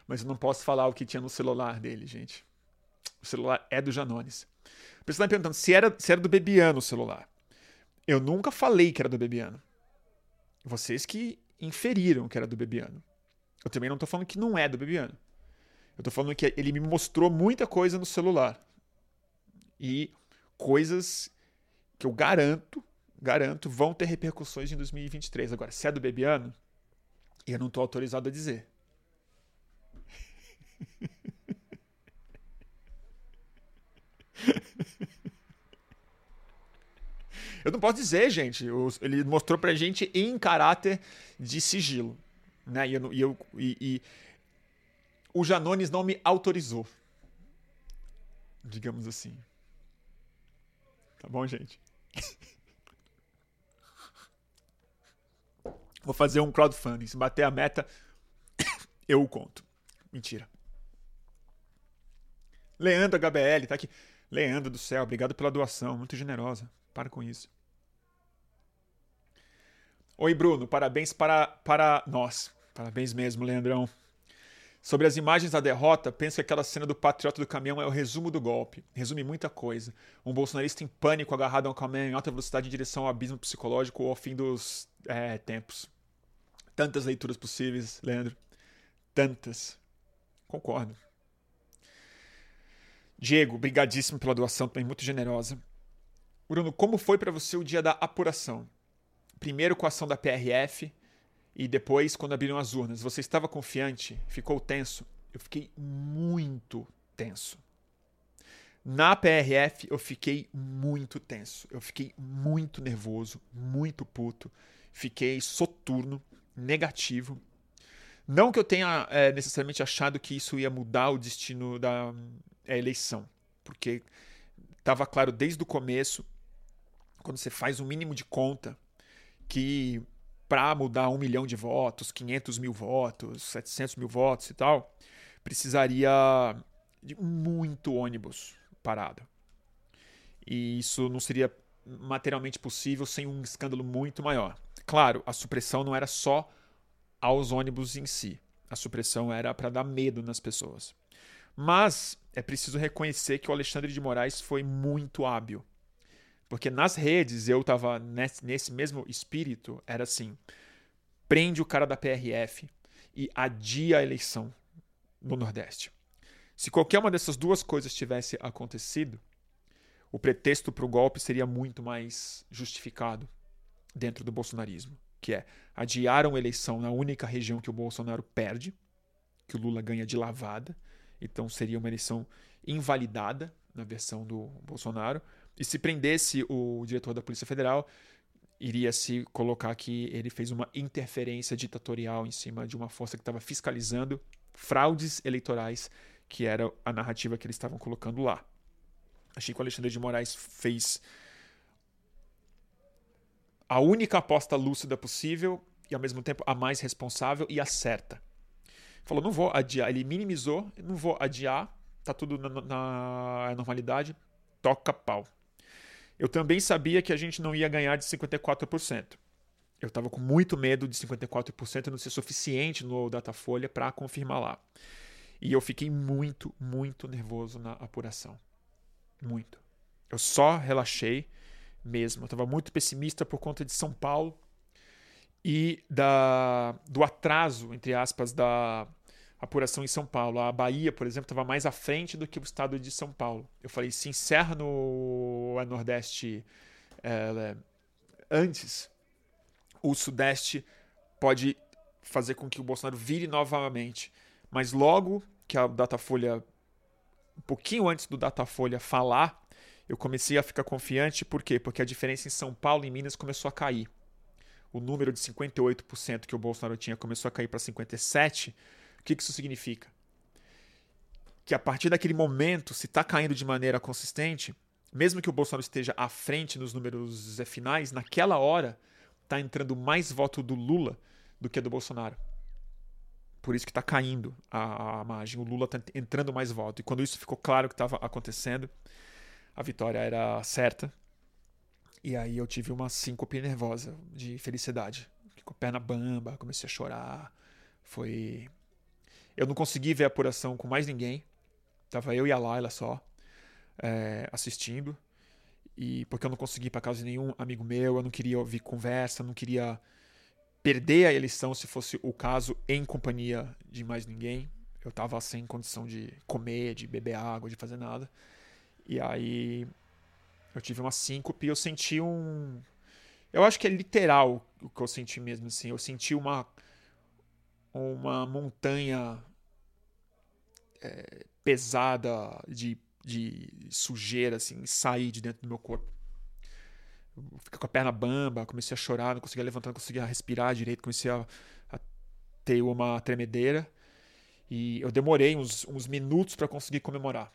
Mas eu não posso falar o que tinha no celular dele, gente. O celular é do Janones. O pessoal está me perguntando se era, se era do Bebiano o celular. Eu nunca falei que era do Bebiano. Vocês que inferiram que era do Bebiano. Eu também não estou falando que não é do Bebiano. Eu estou falando que ele me mostrou muita coisa no celular. E coisas que eu garanto, garanto, vão ter repercussões em 2023. Agora, se é do Bebiano, eu não estou autorizado a dizer. Eu não posso dizer, gente. Ele mostrou pra gente em caráter de sigilo. Né? E, eu, e, eu, e, e o Janones não me autorizou. Digamos assim. Tá bom, gente? Vou fazer um crowdfunding. Se bater a meta, eu o conto. Mentira. Leandro HBL, tá aqui. Leandro do céu, obrigado pela doação, muito generosa. Para com isso. Oi, Bruno, parabéns para, para nós. Parabéns mesmo, Leandrão. Sobre as imagens da derrota, penso que aquela cena do patriota do caminhão é o resumo do golpe. Resume muita coisa. Um bolsonarista em pânico agarrado a um caminhão em alta velocidade em direção ao abismo psicológico ou ao fim dos é, tempos. Tantas leituras possíveis, Leandro. Tantas. Concordo. Diego, brigadíssimo pela doação, também muito generosa. Bruno, como foi para você o dia da apuração? Primeiro com a ação da PRF e depois quando abriram as urnas. Você estava confiante? Ficou tenso? Eu fiquei muito tenso. Na PRF eu fiquei muito tenso. Eu fiquei muito nervoso, muito puto. Fiquei soturno, negativo. Não que eu tenha é, necessariamente achado que isso ia mudar o destino da é, eleição, porque estava claro desde o começo, quando você faz o um mínimo de conta, que para mudar um milhão de votos, 500 mil votos, 700 mil votos e tal, precisaria de muito ônibus parado. E isso não seria materialmente possível sem um escândalo muito maior. Claro, a supressão não era só aos ônibus em si. A supressão era para dar medo nas pessoas. Mas é preciso reconhecer que o Alexandre de Moraes foi muito hábil. Porque nas redes eu estava nesse, nesse mesmo espírito, era assim: prende o cara da PRF e adia a eleição no Nordeste. Se qualquer uma dessas duas coisas tivesse acontecido, o pretexto para o golpe seria muito mais justificado dentro do bolsonarismo que é adiaram a eleição na única região que o Bolsonaro perde, que o Lula ganha de lavada, então seria uma eleição invalidada na versão do Bolsonaro. E se prendesse o diretor da Polícia Federal, iria se colocar que ele fez uma interferência ditatorial em cima de uma força que estava fiscalizando fraudes eleitorais, que era a narrativa que eles estavam colocando lá. Achei que o Alexandre de Moraes fez a única aposta lúcida possível e ao mesmo tempo a mais responsável e a certa. Falou, não vou adiar. Ele minimizou, não vou adiar, tá tudo na, na normalidade, toca pau. Eu também sabia que a gente não ia ganhar de 54%. Eu estava com muito medo de 54% não ser suficiente no Datafolha para confirmar lá. E eu fiquei muito, muito nervoso na apuração. Muito. Eu só relaxei mesmo. Eu estava muito pessimista por conta de São Paulo e da, do atraso, entre aspas, da apuração em São Paulo. A Bahia, por exemplo, estava mais à frente do que o estado de São Paulo. Eu falei, se encerra no Nordeste é, antes, o Sudeste pode fazer com que o Bolsonaro vire novamente. Mas logo que a Datafolha, um pouquinho antes do Datafolha falar, eu comecei a ficar confiante, por quê? Porque a diferença em São Paulo e Minas começou a cair. o número de 58% que o Bolsonaro tinha começou a cair para 57%, o que isso significa? Que a partir daquele momento, se está caindo de maneira consistente, mesmo que o Bolsonaro esteja à frente nos números finais, naquela hora está entrando mais voto do Lula do que do Bolsonaro. Por isso que está caindo a, a margem. O Lula está entrando mais voto. E quando isso ficou claro que estava acontecendo, a vitória era certa. E aí eu tive uma síncope nervosa de felicidade. Com a perna bamba, comecei a chorar. Foi. Eu não consegui ver a apuração com mais ninguém. Tava eu e a Laila só é, assistindo. E porque eu não consegui ir para casa de nenhum amigo meu, eu não queria ouvir conversa, não queria perder a eleição se fosse o caso em companhia de mais ninguém. Eu tava sem condição de comer, de beber água, de fazer nada. E aí eu tive uma síncope e eu senti um. Eu acho que é literal o que eu senti mesmo, assim. Eu senti uma. Uma montanha é, pesada de, de sujeira, assim, sair de dentro do meu corpo. Fiquei com a perna bamba, comecei a chorar, não conseguia levantar, não conseguia respirar direito, comecei a, a ter uma tremedeira. E eu demorei uns, uns minutos para conseguir comemorar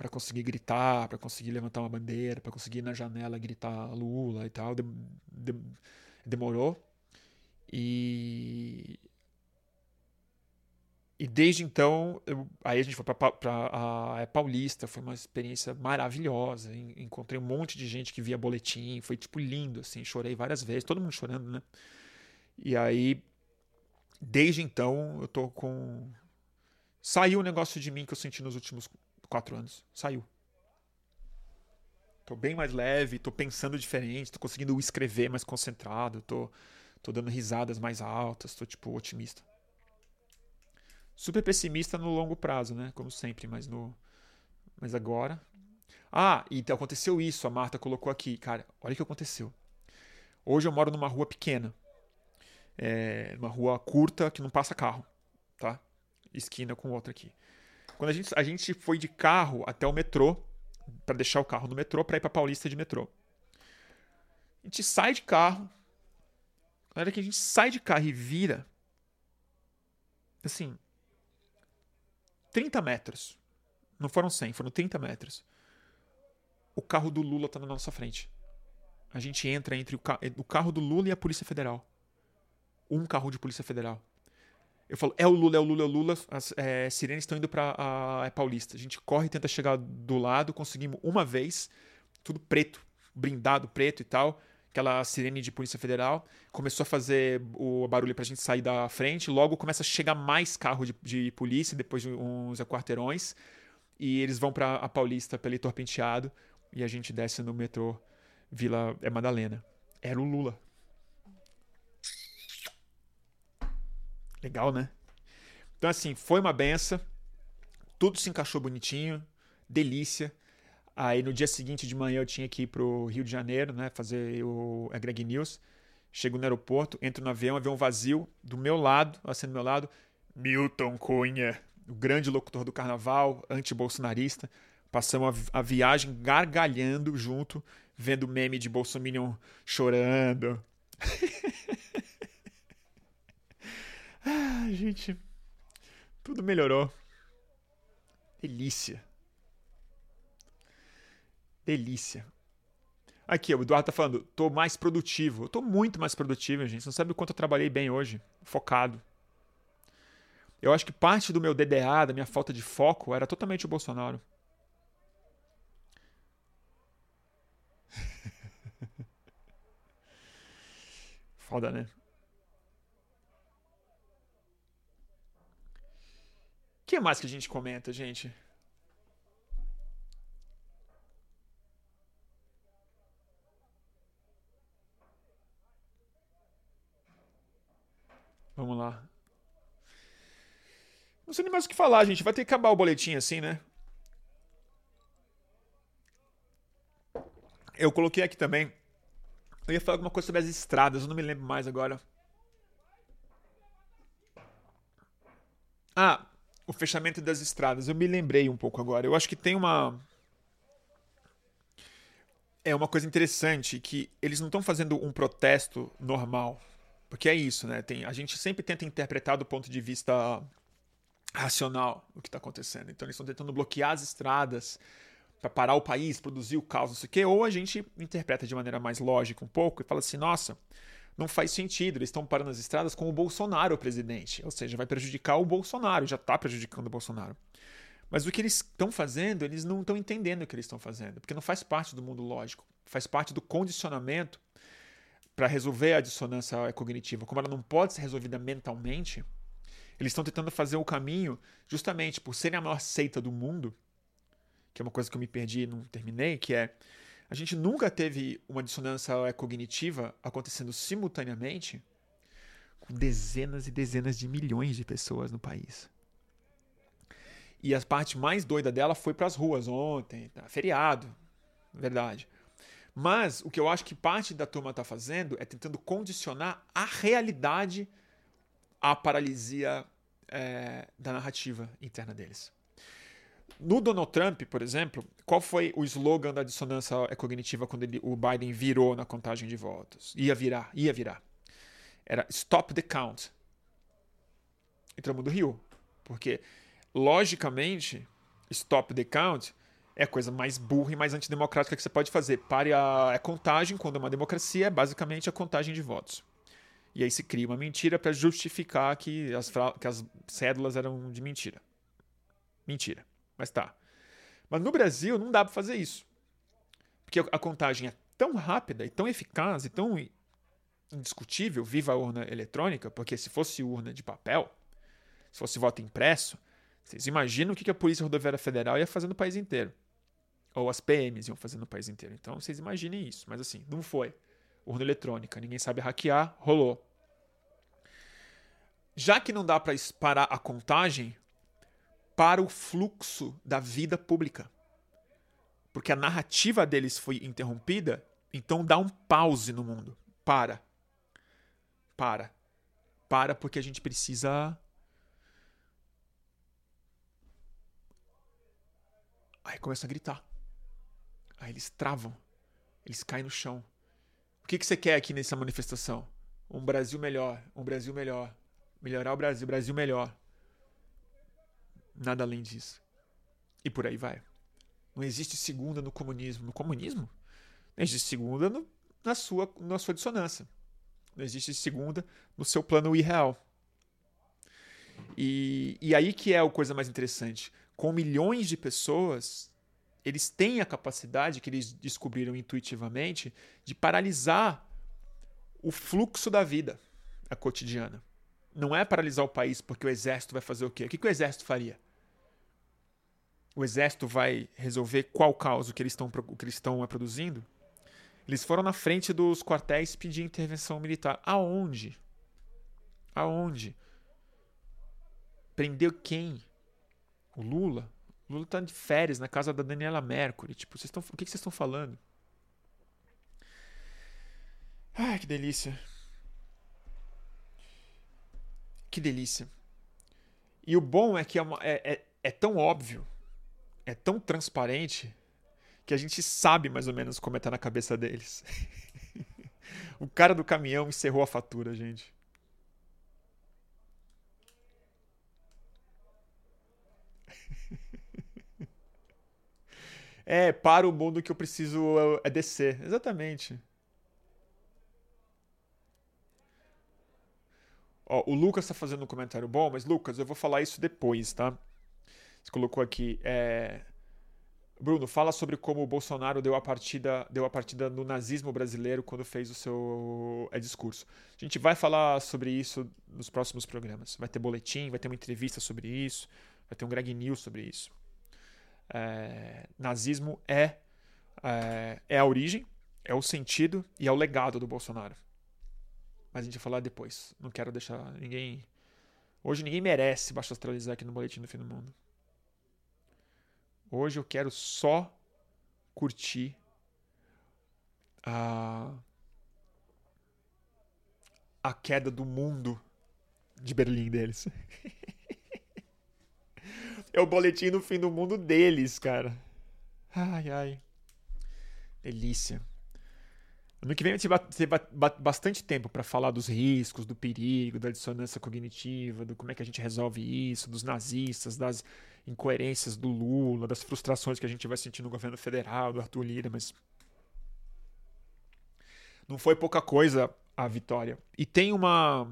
para conseguir gritar, para conseguir levantar uma bandeira, para conseguir ir na janela gritar Lula e tal. De, de, demorou. E e desde então, eu, aí a gente foi para a é Paulista, foi uma experiência maravilhosa. Encontrei um monte de gente que via boletim, foi tipo lindo, assim, chorei várias vezes, todo mundo chorando, né? E aí, desde então, eu tô com. Saiu um negócio de mim que eu senti nos últimos quatro anos. Saiu. Tô bem mais leve, tô pensando diferente, tô conseguindo escrever mais concentrado, tô, tô dando risadas mais altas, tô, tipo, otimista. Super pessimista no longo prazo, né? Como sempre, mas no. Mas agora. Ah, então aconteceu isso, a Marta colocou aqui. Cara, olha o que aconteceu. Hoje eu moro numa rua pequena. É, uma rua curta que não passa carro, tá? Esquina com outra aqui. Quando a gente, a gente foi de carro até o metrô, para deixar o carro no metrô, para ir para Paulista de metrô. A gente sai de carro. Na hora que a gente sai de carro e vira, assim, 30 metros. Não foram 100, foram 30 metros. O carro do Lula tá na nossa frente. A gente entra entre o, ca o carro do Lula e a Polícia Federal. Um carro de Polícia Federal. Eu falo, é o Lula, é o Lula, é o Lula. As é, sirenes estão indo para a é Paulista. A gente corre, tenta chegar do lado, conseguimos uma vez, tudo preto, brindado preto e tal. Aquela sirene de Polícia Federal. Começou a fazer o barulho para a gente sair da frente. Logo começa a chegar mais carro de, de polícia, depois de uns quarteirões. E eles vão para a Paulista, pelo Heitor Penteado. E a gente desce no metrô Vila é Madalena. Era o Lula. Legal, né? Então, assim, foi uma benção. Tudo se encaixou bonitinho. Delícia. Aí no dia seguinte de manhã eu tinha que ir pro Rio de Janeiro, né? Fazer o a Greg News. Chego no aeroporto, entro no avião, avião vazio. Do meu lado, assim do meu lado, Milton Cunha, o grande locutor do carnaval, anti-bolsonarista. Passamos a, a, viagem gargalhando junto, vendo meme de Bolsonaro chorando. Ah, gente. Tudo melhorou. Delícia. Delícia. Aqui, o Eduardo tá falando, tô mais produtivo. Eu tô muito mais produtivo, gente. Você não sabe o quanto eu trabalhei bem hoje. Focado. Eu acho que parte do meu DDA, da minha falta de foco, era totalmente o Bolsonaro. Foda, né? que mais que a gente comenta, gente? Vamos lá. Não sei nem mais o que falar, gente. Vai ter que acabar o boletim assim, né? Eu coloquei aqui também. Eu ia falar alguma coisa sobre as estradas, eu não me lembro mais agora. Ah, o fechamento das estradas. Eu me lembrei um pouco agora. Eu acho que tem uma. é uma coisa interessante que eles não estão fazendo um protesto normal. Porque é isso, né? Tem, a gente sempre tenta interpretar do ponto de vista racional o que está acontecendo. Então eles estão tentando bloquear as estradas para parar o país, produzir o caos, não sei o quê. Ou a gente interpreta de maneira mais lógica um pouco e fala assim, nossa, não faz sentido. Eles estão parando as estradas com o Bolsonaro o presidente. Ou seja, vai prejudicar o Bolsonaro, já está prejudicando o Bolsonaro. Mas o que eles estão fazendo, eles não estão entendendo o que eles estão fazendo, porque não faz parte do mundo lógico, faz parte do condicionamento para resolver a dissonância cognitiva. Como ela não pode ser resolvida mentalmente, eles estão tentando fazer o caminho justamente por serem a maior seita do mundo, que é uma coisa que eu me perdi e não terminei, que é a gente nunca teve uma dissonância cognitiva acontecendo simultaneamente com dezenas e dezenas de milhões de pessoas no país. E a parte mais doida dela foi para as ruas ontem, tá? feriado, verdade. Mas o que eu acho que parte da turma está fazendo é tentando condicionar a realidade à paralisia é, da narrativa interna deles. No Donald Trump, por exemplo, qual foi o slogan da dissonância cognitiva quando ele, o Biden virou na contagem de votos? Ia virar, ia virar. Era Stop the Count. E todo mundo. Porque logicamente, stop the count é a coisa mais burra e mais antidemocrática que você pode fazer. Pare a, a contagem, quando é uma democracia, é basicamente a contagem de votos. E aí se cria uma mentira para justificar que as, que as cédulas eram de mentira. Mentira. Mas tá. Mas no Brasil não dá para fazer isso. Porque a contagem é tão rápida e tão eficaz e tão indiscutível, viva a urna eletrônica, porque se fosse urna de papel, se fosse voto impresso, vocês imaginam o que a Polícia Rodoviária Federal ia fazer no país inteiro? Ou as PMs iam fazer no país inteiro. Então vocês imaginem isso. Mas assim, não foi. Urna eletrônica, ninguém sabe hackear, rolou. Já que não dá para parar a contagem, para o fluxo da vida pública. Porque a narrativa deles foi interrompida, então dá um pause no mundo. Para. Para. Para porque a gente precisa Aí começam a gritar. Aí eles travam. Eles caem no chão. O que, que você quer aqui nessa manifestação? Um Brasil melhor. Um Brasil melhor. Melhorar o Brasil. Brasil melhor. Nada além disso. E por aí vai. Não existe segunda no comunismo. No comunismo? Não existe segunda no, na, sua, na sua dissonância. Não existe segunda no seu plano irreal. E, e aí que é a coisa mais interessante com milhões de pessoas, eles têm a capacidade, que eles descobriram intuitivamente, de paralisar o fluxo da vida a cotidiana. Não é paralisar o país porque o exército vai fazer o quê? O que, que o exército faria? O exército vai resolver qual caos o que eles estão, o que eles estão produzindo? Eles foram na frente dos quartéis pedir intervenção militar. Aonde? Aonde? Prendeu quem? O Lula. Lula tá de férias na casa da Daniela Mercury. Tipo, vocês estão, o que, que vocês estão falando? Ai, que delícia. Que delícia. E o bom é que é, uma, é, é, é tão óbvio, é tão transparente, que a gente sabe mais ou menos como é tá na cabeça deles. o cara do caminhão encerrou a fatura, gente. É, para o mundo que eu preciso é, é descer. Exatamente. Ó, o Lucas está fazendo um comentário bom, mas Lucas, eu vou falar isso depois, tá? Você colocou aqui. É... Bruno, fala sobre como o Bolsonaro deu a partida, deu a partida no nazismo brasileiro quando fez o seu é, discurso. A gente vai falar sobre isso nos próximos programas. Vai ter boletim, vai ter uma entrevista sobre isso, vai ter um Greg News sobre isso é, nazismo é, é, é a origem, é o sentido e é o legado do Bolsonaro. Mas a gente vai falar depois. Não quero deixar ninguém. Hoje ninguém merece baixo astralizar aqui no Boletim do Fim do Mundo. Hoje eu quero só curtir a, a queda do mundo de Berlim deles. É o boletim do fim do mundo deles, cara. Ai, ai. Delícia. Ano que vem vai ter bastante tempo para falar dos riscos, do perigo, da dissonância cognitiva, do como é que a gente resolve isso, dos nazistas, das incoerências do Lula, das frustrações que a gente vai sentir no governo federal, do Arthur Lira, mas não foi pouca coisa a vitória. E tem uma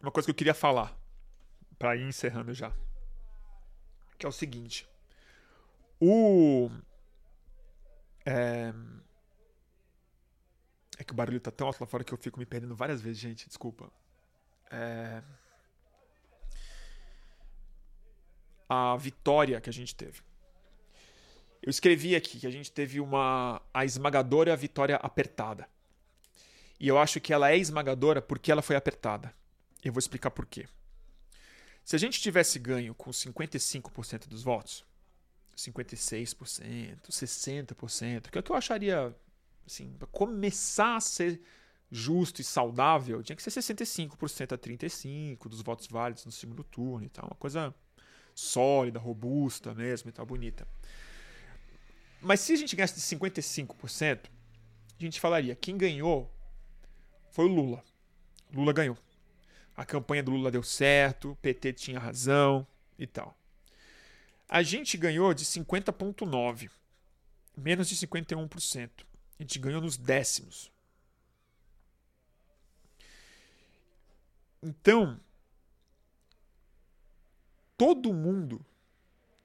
uma coisa que eu queria falar para ir encerrando já, que é o seguinte: o é, é que o barulho tá tão alto lá fora que eu fico me perdendo várias vezes, gente. Desculpa. É... A vitória que a gente teve. Eu escrevi aqui que a gente teve uma a esmagadora vitória apertada. E eu acho que ela é esmagadora porque ela foi apertada. Eu vou explicar por quê. Se a gente tivesse ganho com 55% dos votos, 56%, 60%, que é o que eu acharia assim, para começar a ser justo e saudável, tinha que ser 65% a 35% dos votos válidos no segundo turno e tal. Uma coisa sólida, robusta mesmo e tal, bonita. Mas se a gente ganhasse de 55%, a gente falaria: quem ganhou foi o Lula. Lula ganhou. A campanha do Lula deu certo, PT tinha razão e tal. A gente ganhou de 50,9%, menos de 51%. A gente ganhou nos décimos. Então, todo mundo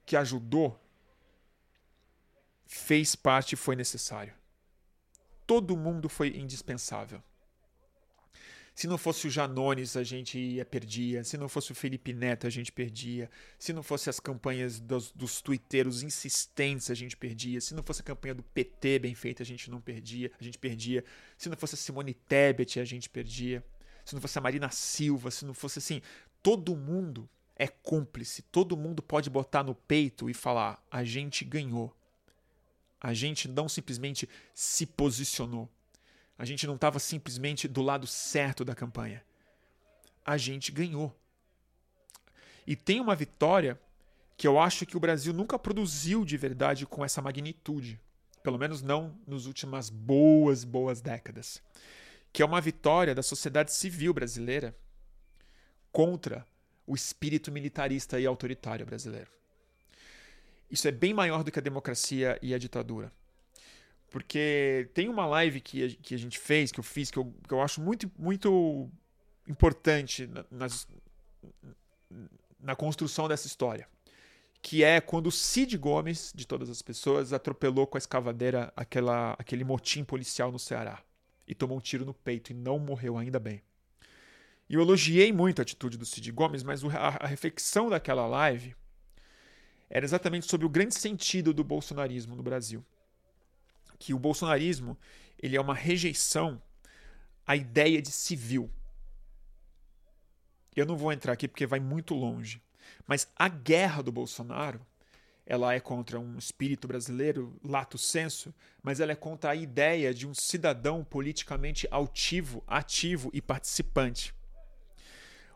que ajudou fez parte e foi necessário. Todo mundo foi indispensável. Se não fosse o Janones, a gente ia perdia. Se não fosse o Felipe Neto, a gente perdia. Se não fosse as campanhas dos, dos twitteiros insistentes, a gente perdia. Se não fosse a campanha do PT bem feita, a gente não perdia. A gente perdia. Se não fosse a Simone Tebet, a gente perdia. Se não fosse a Marina Silva, se não fosse assim, todo mundo é cúmplice. Todo mundo pode botar no peito e falar: a gente ganhou. A gente não simplesmente se posicionou. A gente não estava simplesmente do lado certo da campanha. A gente ganhou. E tem uma vitória que eu acho que o Brasil nunca produziu de verdade com essa magnitude. Pelo menos não nos últimas boas, boas décadas. Que é uma vitória da sociedade civil brasileira contra o espírito militarista e autoritário brasileiro. Isso é bem maior do que a democracia e a ditadura. Porque tem uma live que a, que a gente fez, que eu fiz, que eu, que eu acho muito, muito importante nas, na construção dessa história. Que é quando o Cid Gomes, de todas as pessoas, atropelou com a escavadeira aquela, aquele motim policial no Ceará. E tomou um tiro no peito e não morreu, ainda bem. E eu elogiei muito a atitude do Cid Gomes, mas a, a reflexão daquela live era exatamente sobre o grande sentido do bolsonarismo no Brasil que o bolsonarismo ele é uma rejeição à ideia de civil. Eu não vou entrar aqui porque vai muito longe, mas a guerra do Bolsonaro ela é contra um espírito brasileiro, lato senso, mas ela é contra a ideia de um cidadão politicamente altivo, ativo e participante.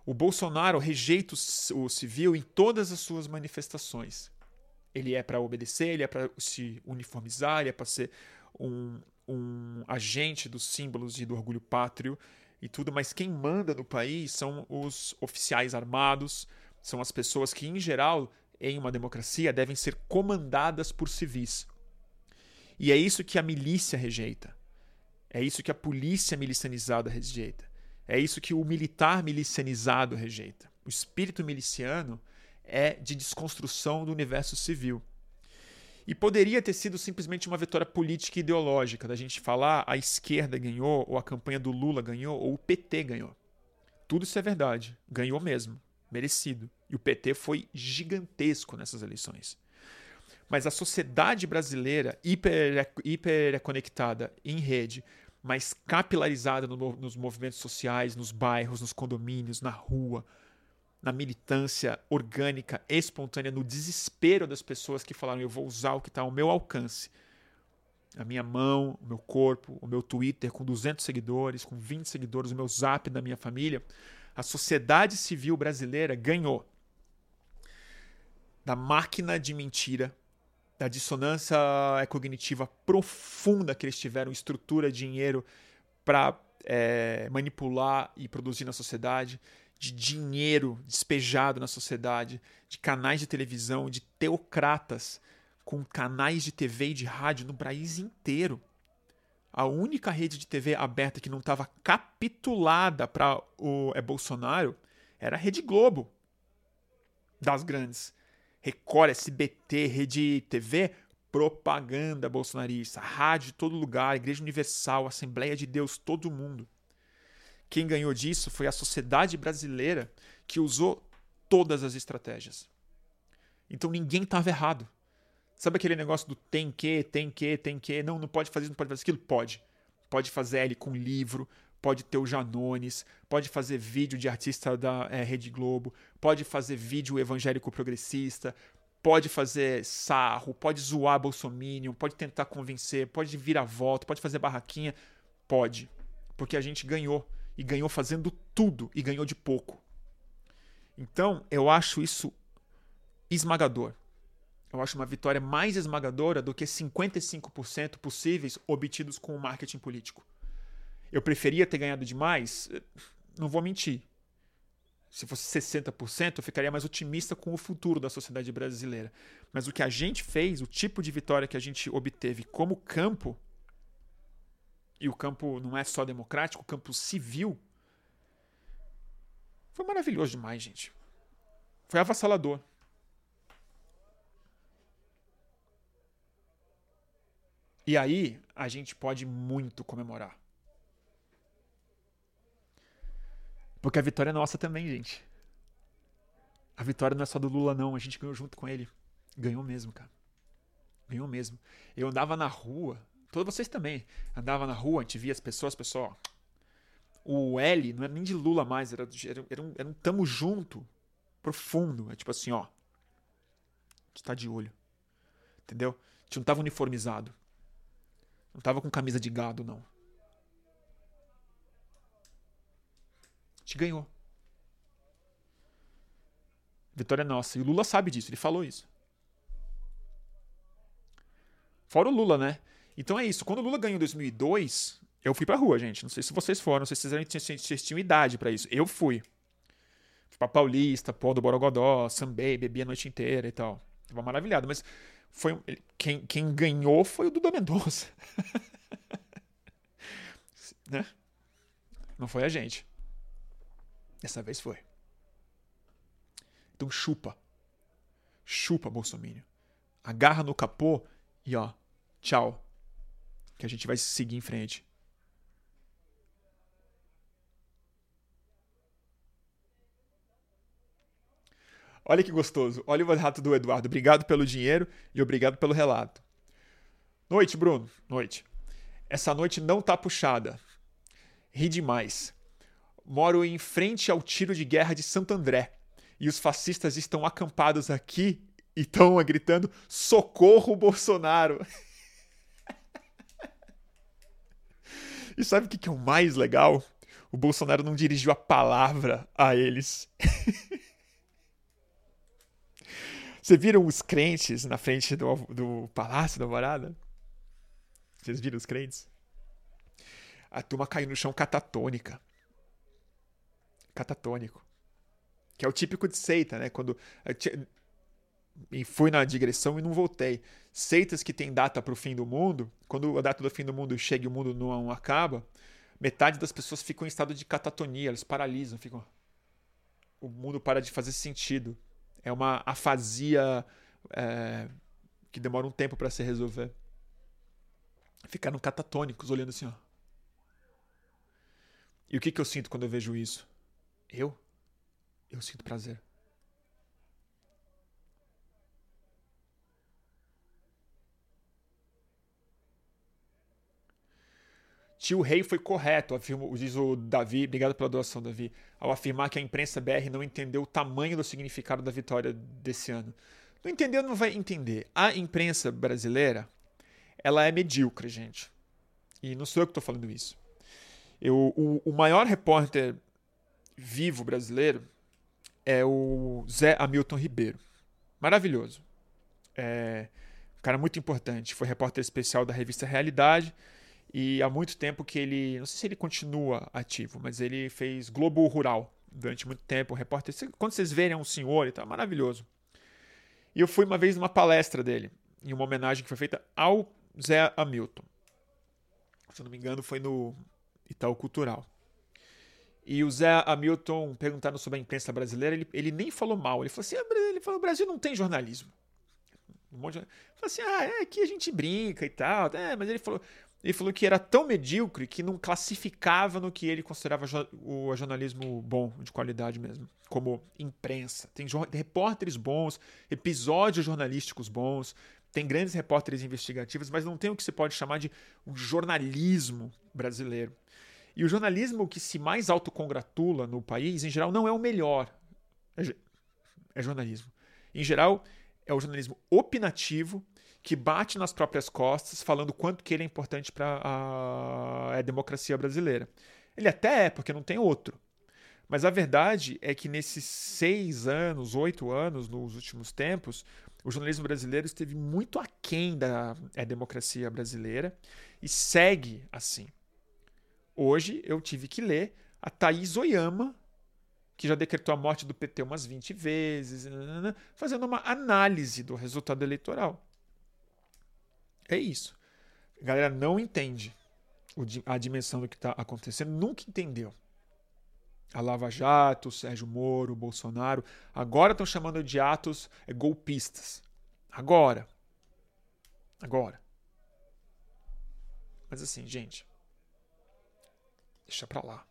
O Bolsonaro rejeita o civil em todas as suas manifestações. Ele é para obedecer, ele é para se uniformizar, ele é para ser um, um agente dos símbolos e do orgulho pátrio e tudo, mas quem manda no país são os oficiais armados, são as pessoas que, em geral, em uma democracia, devem ser comandadas por civis. E é isso que a milícia rejeita. É isso que a polícia milicianizada rejeita. É isso que o militar milicianizado rejeita. O espírito miliciano é de desconstrução do universo civil. E poderia ter sido simplesmente uma vitória política e ideológica, da gente falar a esquerda ganhou, ou a campanha do Lula ganhou, ou o PT ganhou. Tudo isso é verdade. Ganhou mesmo. Merecido. E o PT foi gigantesco nessas eleições. Mas a sociedade brasileira, hiper, hiper conectada em rede, mas capilarizada no, nos movimentos sociais, nos bairros, nos condomínios, na rua, na militância orgânica, espontânea, no desespero das pessoas que falaram: eu vou usar o que está ao meu alcance. A minha mão, o meu corpo, o meu Twitter com 200 seguidores, com 20 seguidores, o meu zap da minha família. A sociedade civil brasileira ganhou da máquina de mentira, da dissonância cognitiva profunda que eles tiveram, estrutura, dinheiro para é, manipular e produzir na sociedade, de dinheiro despejado na sociedade, de canais de televisão, de teocratas com canais de TV e de rádio no país inteiro. A única rede de TV aberta que não estava capitulada para o é, Bolsonaro era a Rede Globo, das grandes. Record, SBT, Rede TV, propaganda bolsonarista, rádio de todo lugar, Igreja Universal, Assembleia de Deus, todo mundo. Quem ganhou disso foi a sociedade brasileira que usou todas as estratégias. Então ninguém estava errado. Sabe aquele negócio do tem que, tem que, tem que, não, não pode fazer isso, não pode fazer aquilo? Pode. Pode fazer ele com livro, pode ter o Janones, pode fazer vídeo de artista da é, Rede Globo, pode fazer vídeo evangélico progressista, pode fazer sarro, pode zoar Bolsonaro, pode tentar convencer, pode vir à volta, pode fazer barraquinha. Pode. Porque a gente ganhou. E ganhou fazendo tudo e ganhou de pouco. Então, eu acho isso esmagador. Eu acho uma vitória mais esmagadora do que 55% possíveis obtidos com o marketing político. Eu preferia ter ganhado demais? Não vou mentir. Se fosse 60%, eu ficaria mais otimista com o futuro da sociedade brasileira. Mas o que a gente fez, o tipo de vitória que a gente obteve como campo, e o campo não é só democrático, o campo civil, foi maravilhoso demais, gente. Foi avassalador. E aí a gente pode muito comemorar. Porque a vitória é nossa também, gente. A vitória não é só do Lula, não. A gente ganhou junto com ele. Ganhou mesmo, cara. Ganhou mesmo. Eu andava na rua, todos vocês também. Andava na rua, a gente via as pessoas, pessoal. O L não era nem de Lula mais, era, era, era, um, era um tamo junto, profundo. É tipo assim, ó. A gente tá de olho. Entendeu? A gente não tava uniformizado. Não tava com camisa de gado, não. gente ganhou. Vitória é nossa. E o Lula sabe disso, ele falou isso. Fora o Lula, né? Então é isso. Quando o Lula ganhou em 2002, eu fui pra rua, gente. Não sei se vocês foram, não sei se vocês, vocês tinham idade para isso. Eu fui. Fui pra Paulista, pô do Borogodó, sambei, bebi a noite inteira e tal. Tava maravilhado, mas foi quem, quem ganhou foi o Duda Mendonça. né? Não foi a gente. Dessa vez foi. Então chupa. Chupa, Bolsonaro. Agarra no capô e ó, tchau. Que a gente vai seguir em frente. Olha que gostoso. Olha o relato do Eduardo. Obrigado pelo dinheiro e obrigado pelo relato. Noite, Bruno. Noite. Essa noite não tá puxada. Ri demais. Moro em frente ao tiro de guerra de Santo André. E os fascistas estão acampados aqui e estão gritando: socorro, Bolsonaro! e sabe o que é o mais legal? O Bolsonaro não dirigiu a palavra a eles. Vocês viram os crentes na frente do, do Palácio da Morada? Vocês viram os crentes? A turma caiu no chão catatônica catatônico. Que é o típico de seita, né? Quando. E fui na digressão e não voltei. Seitas que tem data para o fim do mundo, quando a data do fim do mundo chega e o mundo não acaba, metade das pessoas ficam em estado de catatonia, eles paralisam, ficam. O mundo para de fazer sentido. É uma afasia é, que demora um tempo para se resolver. Ficaram catatônicos, olhando assim, ó. E o que, que eu sinto quando eu vejo isso? Eu? Eu sinto prazer. Tio Rei foi correto, afirma, diz o Davi, obrigado pela doação, Davi, ao afirmar que a imprensa BR não entendeu o tamanho do significado da vitória desse ano. Não entendeu, não vai entender. A imprensa brasileira, ela é medíocre, gente. E não sou eu que estou falando isso. Eu, o, o maior repórter vivo brasileiro é o Zé Hamilton Ribeiro. Maravilhoso. É, Um cara muito importante. Foi repórter especial da revista Realidade. E há muito tempo que ele. Não sei se ele continua ativo, mas ele fez Globo Rural durante muito tempo. Repórter. Quando vocês verem, é um senhor e tá maravilhoso. E eu fui uma vez numa palestra dele, em uma homenagem que foi feita ao Zé Hamilton. Se eu não me engano, foi no Itaú Cultural. E o Zé Hamilton, perguntando sobre a imprensa brasileira, ele, ele nem falou mal. Ele falou assim: ah, ele falou, o Brasil não tem jornalismo. Um monte de... Ele falou assim: ah, é, aqui a gente brinca e tal. É, mas ele falou, ele falou que era tão medíocre que não classificava no que ele considerava o jornalismo bom, de qualidade mesmo, como imprensa. Tem repórteres bons, episódios jornalísticos bons, tem grandes repórteres investigativos, mas não tem o que se pode chamar de um jornalismo brasileiro. E o jornalismo que se mais autocongratula no país, em geral, não é o melhor. É, é jornalismo. Em geral, é o jornalismo opinativo, que bate nas próprias costas, falando quanto que ele é importante para a, a democracia brasileira. Ele até é, porque não tem outro. Mas a verdade é que nesses seis anos, oito anos, nos últimos tempos, o jornalismo brasileiro esteve muito aquém da é, democracia brasileira e segue assim. Hoje eu tive que ler a Thaís Oyama, que já decretou a morte do PT umas 20 vezes, fazendo uma análise do resultado eleitoral. É isso. A galera não entende a dimensão do que está acontecendo, nunca entendeu. A Lava Jato, Sérgio Moro, Bolsonaro, agora estão chamando de atos é, golpistas. Agora. Agora. Mas assim, gente, deixa pra lá.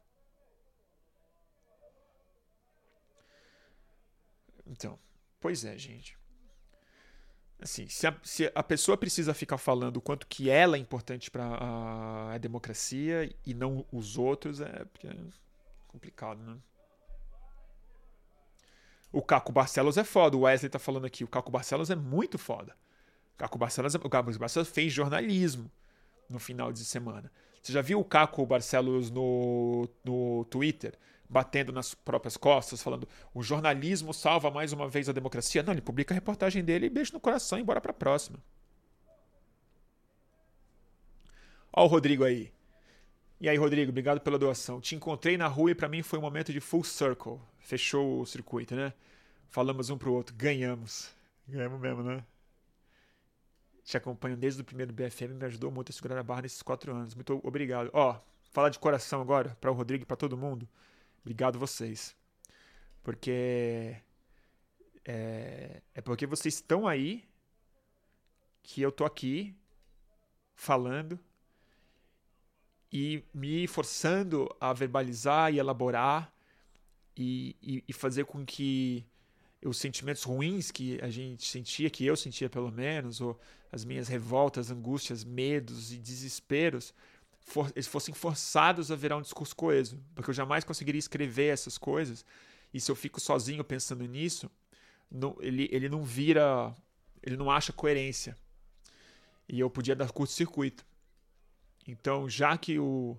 Então, pois é, gente. Assim, se a, se a pessoa precisa ficar falando o quanto que ela é importante para a, a, democracia e não os outros, é, é complicado, né? O Caco Barcelos é foda, o Wesley tá falando aqui. O Caco Barcelos é muito foda. O Caco Barcelos, é, o Caco Barcelos fez jornalismo no final de semana. Você já viu o Caco Barcelos no, no Twitter? Batendo nas próprias costas, falando o jornalismo salva mais uma vez a democracia. Não, ele publica a reportagem dele e beijo no coração e bora pra próxima. Ó o Rodrigo aí. E aí, Rodrigo, obrigado pela doação. Te encontrei na rua e para mim foi um momento de full circle. Fechou o circuito, né? Falamos um pro outro, ganhamos. Ganhamos mesmo, né? Te acompanho desde o primeiro BFM, me ajudou muito a segurar a barra nesses quatro anos. Muito obrigado. Ó, falar de coração agora, para o Rodrigo e para todo mundo. Obrigado vocês. Porque é, é porque vocês estão aí que eu tô aqui falando e me forçando a verbalizar e elaborar e, e, e, fazer com que os sentimentos ruins que a gente sentia, que eu sentia pelo menos, ou as minhas revoltas, angústias, medos e desesperos, for, eles fossem forçados a virar um discurso coeso, porque eu jamais conseguiria escrever essas coisas. E se eu fico sozinho pensando nisso, não, ele, ele não vira, ele não acha coerência. E eu podia dar curto-circuito. Então, já que o,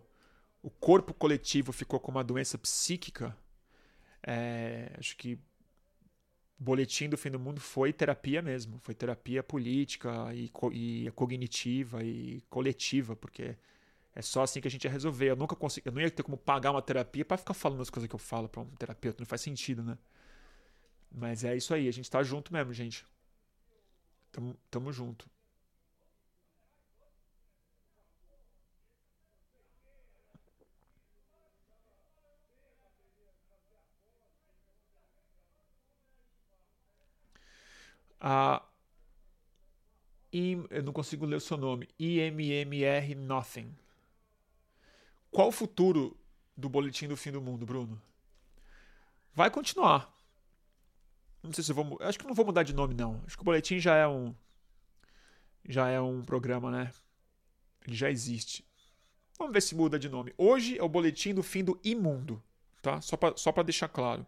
o corpo coletivo ficou com uma doença psíquica, é, acho que boletim do fim do mundo foi terapia mesmo. Foi terapia política e, e cognitiva e coletiva, porque é só assim que a gente ia resolver. Eu nunca consegui, eu não ia ter como pagar uma terapia para ficar falando as coisas que eu falo para um terapeuta, não faz sentido, né? Mas é isso aí, a gente tá junto mesmo, gente. Tamo, tamo junto. Ah, eu não consigo ler o seu nome. IMMR Nothing. Qual o futuro do boletim do fim do mundo, Bruno? Vai continuar. Não sei se eu vou. Acho que não vou mudar de nome, não. Acho que o boletim já é um. Já é um programa, né? Ele já existe. Vamos ver se muda de nome. Hoje é o boletim do fim do imundo, tá? Só para só deixar claro.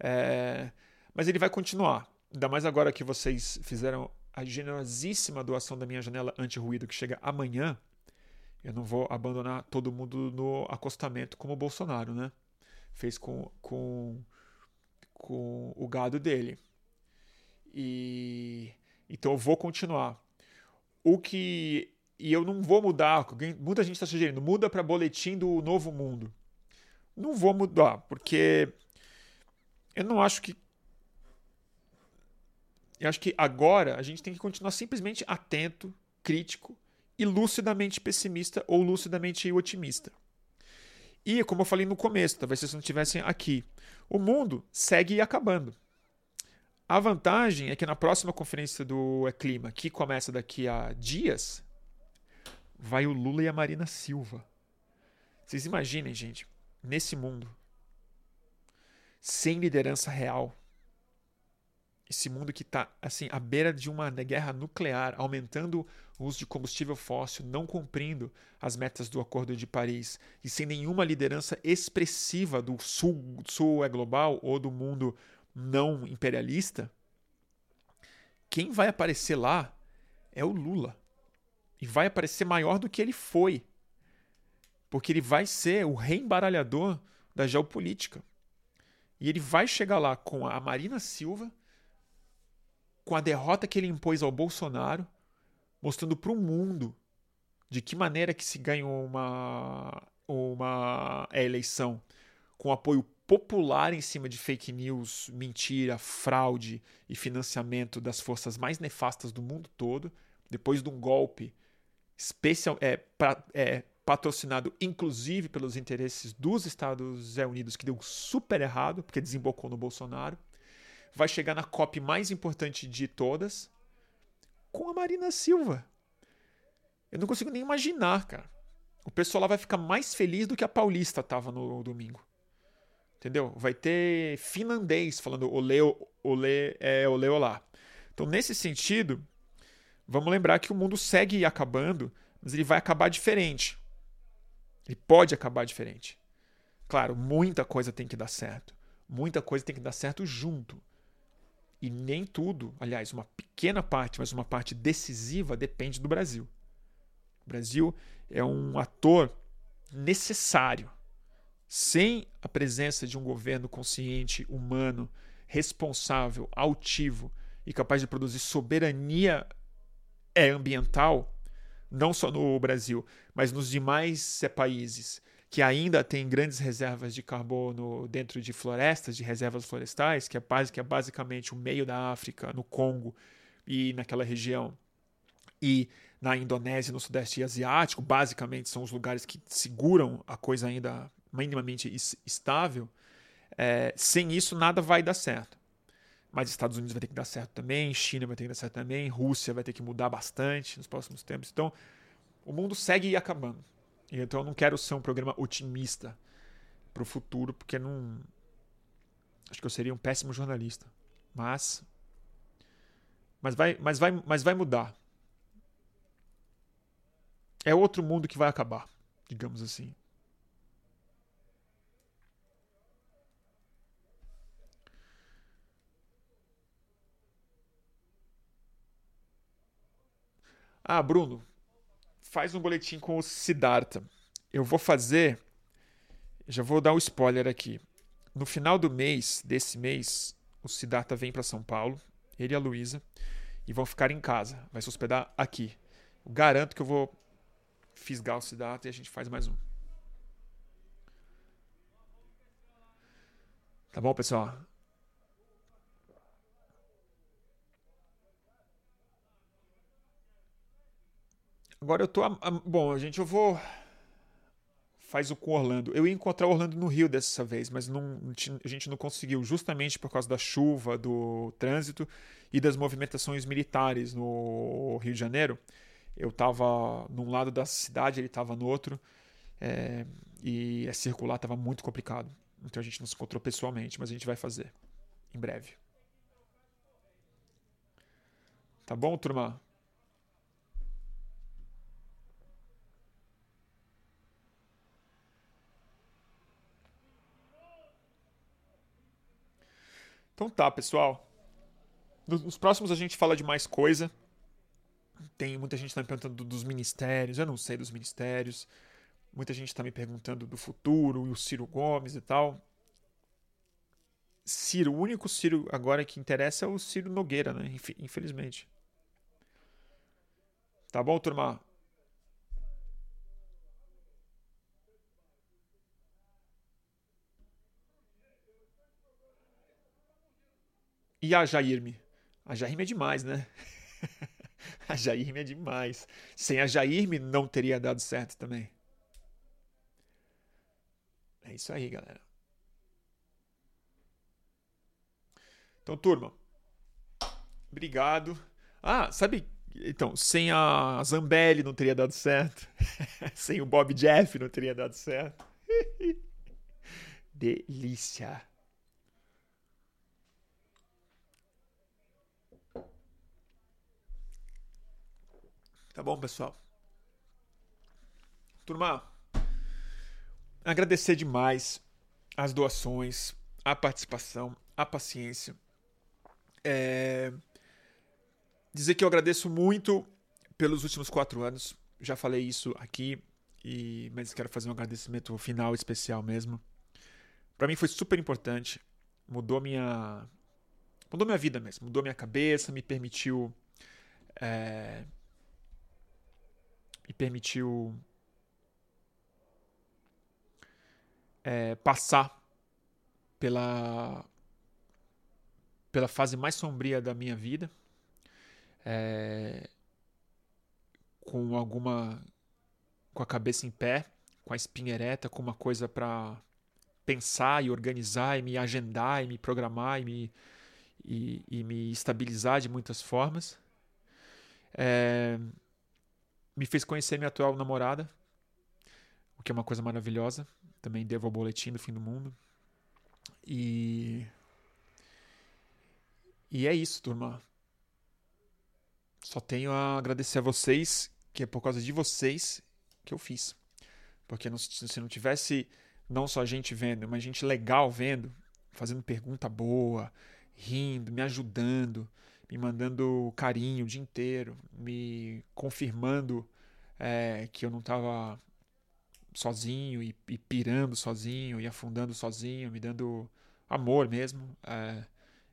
É... Mas ele vai continuar. Ainda mais agora que vocês fizeram a generosíssima doação da minha janela anti-ruído que chega amanhã. Eu não vou abandonar todo mundo no acostamento como o Bolsonaro, né? Fez com, com, com o gado dele. E Então eu vou continuar. O que. E eu não vou mudar. Muita gente está sugerindo, muda para boletim do novo mundo. Não vou mudar, porque eu não acho que. Eu acho que agora a gente tem que continuar simplesmente atento, crítico e lucidamente pessimista ou lucidamente otimista. E, como eu falei no começo, talvez vocês não estivessem aqui, o mundo segue acabando. A vantagem é que na próxima conferência do Clima, que começa daqui a dias, vai o Lula e a Marina Silva. Vocês imaginem, gente, nesse mundo, sem liderança real, esse mundo que está assim à beira de uma guerra nuclear, aumentando o uso de combustível fóssil, não cumprindo as metas do Acordo de Paris e sem nenhuma liderança expressiva do sul, sul é global ou do mundo não imperialista, quem vai aparecer lá é o Lula. E vai aparecer maior do que ele foi. Porque ele vai ser o reembaralhador da geopolítica. E ele vai chegar lá com a Marina Silva, com a derrota que ele impôs ao Bolsonaro, mostrando para o mundo de que maneira que se ganha uma, uma eleição com apoio popular em cima de fake news, mentira, fraude e financiamento das forças mais nefastas do mundo todo, depois de um golpe especial, é, pra, é, patrocinado inclusive pelos interesses dos Estados Unidos, que deu super errado, porque desembocou no Bolsonaro, vai chegar na COP mais importante de todas com a Marina Silva. Eu não consigo nem imaginar, cara. O pessoal lá vai ficar mais feliz do que a Paulista estava no domingo. Entendeu? Vai ter finlandês falando olê, olê, é, olê, olá. Então, nesse sentido, vamos lembrar que o mundo segue acabando, mas ele vai acabar diferente. Ele pode acabar diferente. Claro, muita coisa tem que dar certo. Muita coisa tem que dar certo junto. E nem tudo, aliás, uma pequena parte, mas uma parte decisiva depende do Brasil. O Brasil é um ator necessário sem a presença de um governo consciente, humano, responsável, altivo e capaz de produzir soberania é, ambiental, não só no Brasil, mas nos demais é, países que ainda têm grandes reservas de carbono dentro de florestas, de reservas florestais, que é, que é basicamente o meio da África, no Congo e naquela região, e na Indonésia, no Sudeste Asiático, basicamente são os lugares que seguram a coisa ainda minimamente estável, é, sem isso nada vai dar certo. Mas Estados Unidos vai ter que dar certo também, China vai ter que dar certo também, Rússia vai ter que mudar bastante nos próximos tempos. Então, o mundo segue acabando. Então, eu não quero ser um programa otimista para o futuro, porque não. Acho que eu seria um péssimo jornalista. Mas. Mas vai, mas vai, mas vai mudar. É outro mundo que vai acabar, digamos assim. Ah, Bruno, faz um boletim com o Siddhartha. Eu vou fazer. Já vou dar um spoiler aqui. No final do mês, desse mês, o Siddhartha vem para São Paulo, ele e a Luísa, e vão ficar em casa. Vai se hospedar aqui. Eu garanto que eu vou fisgar o Siddhartha e a gente faz mais um. Tá bom, pessoal? Agora eu tô. Bom, gente, eu vou. Faz o com Orlando. Eu ia encontrar Orlando no Rio dessa vez, mas não, a gente não conseguiu, justamente por causa da chuva, do trânsito e das movimentações militares no Rio de Janeiro. Eu estava num lado da cidade, ele estava no outro, é, e a circular estava muito complicado. Então a gente não se encontrou pessoalmente, mas a gente vai fazer em breve. Tá bom, turma? Então tá, pessoal. Nos próximos a gente fala de mais coisa. Tem muita gente tá me perguntando dos ministérios, eu não sei dos ministérios. Muita gente está me perguntando do futuro e o Ciro Gomes e tal. Ciro, o único Ciro agora que interessa é o Ciro Nogueira, né? Infelizmente. Tá bom, turma? E a Jairme? A Jairme é demais, né? a Jairme é demais. Sem a Jairme não teria dado certo também. É isso aí, galera. Então, turma, obrigado. Ah, sabe? Então, sem a Zambelli não teria dado certo. sem o Bob Jeff não teria dado certo. Delícia. Tá bom, pessoal? Turma, agradecer demais as doações, a participação, a paciência. É... Dizer que eu agradeço muito pelos últimos quatro anos. Já falei isso aqui, e... mas quero fazer um agradecimento final especial mesmo. Para mim foi super importante. Mudou minha. Mudou minha vida mesmo. Mudou minha cabeça, me permitiu. É e permitiu é, passar pela pela fase mais sombria da minha vida é, com alguma com a cabeça em pé com a espinha ereta com uma coisa para pensar e organizar e me agendar e me programar e me e, e me estabilizar de muitas formas. É, me fez conhecer minha atual namorada, o que é uma coisa maravilhosa. Também devo ao boletim do fim do mundo. E. E é isso, turma. Só tenho a agradecer a vocês, que é por causa de vocês que eu fiz. Porque não, se não tivesse não só gente vendo, mas gente legal vendo, fazendo pergunta boa, rindo, me ajudando, me mandando carinho o dia inteiro, me confirmando é, que eu não estava sozinho e, e, pirando sozinho e afundando sozinho, me dando amor mesmo. É,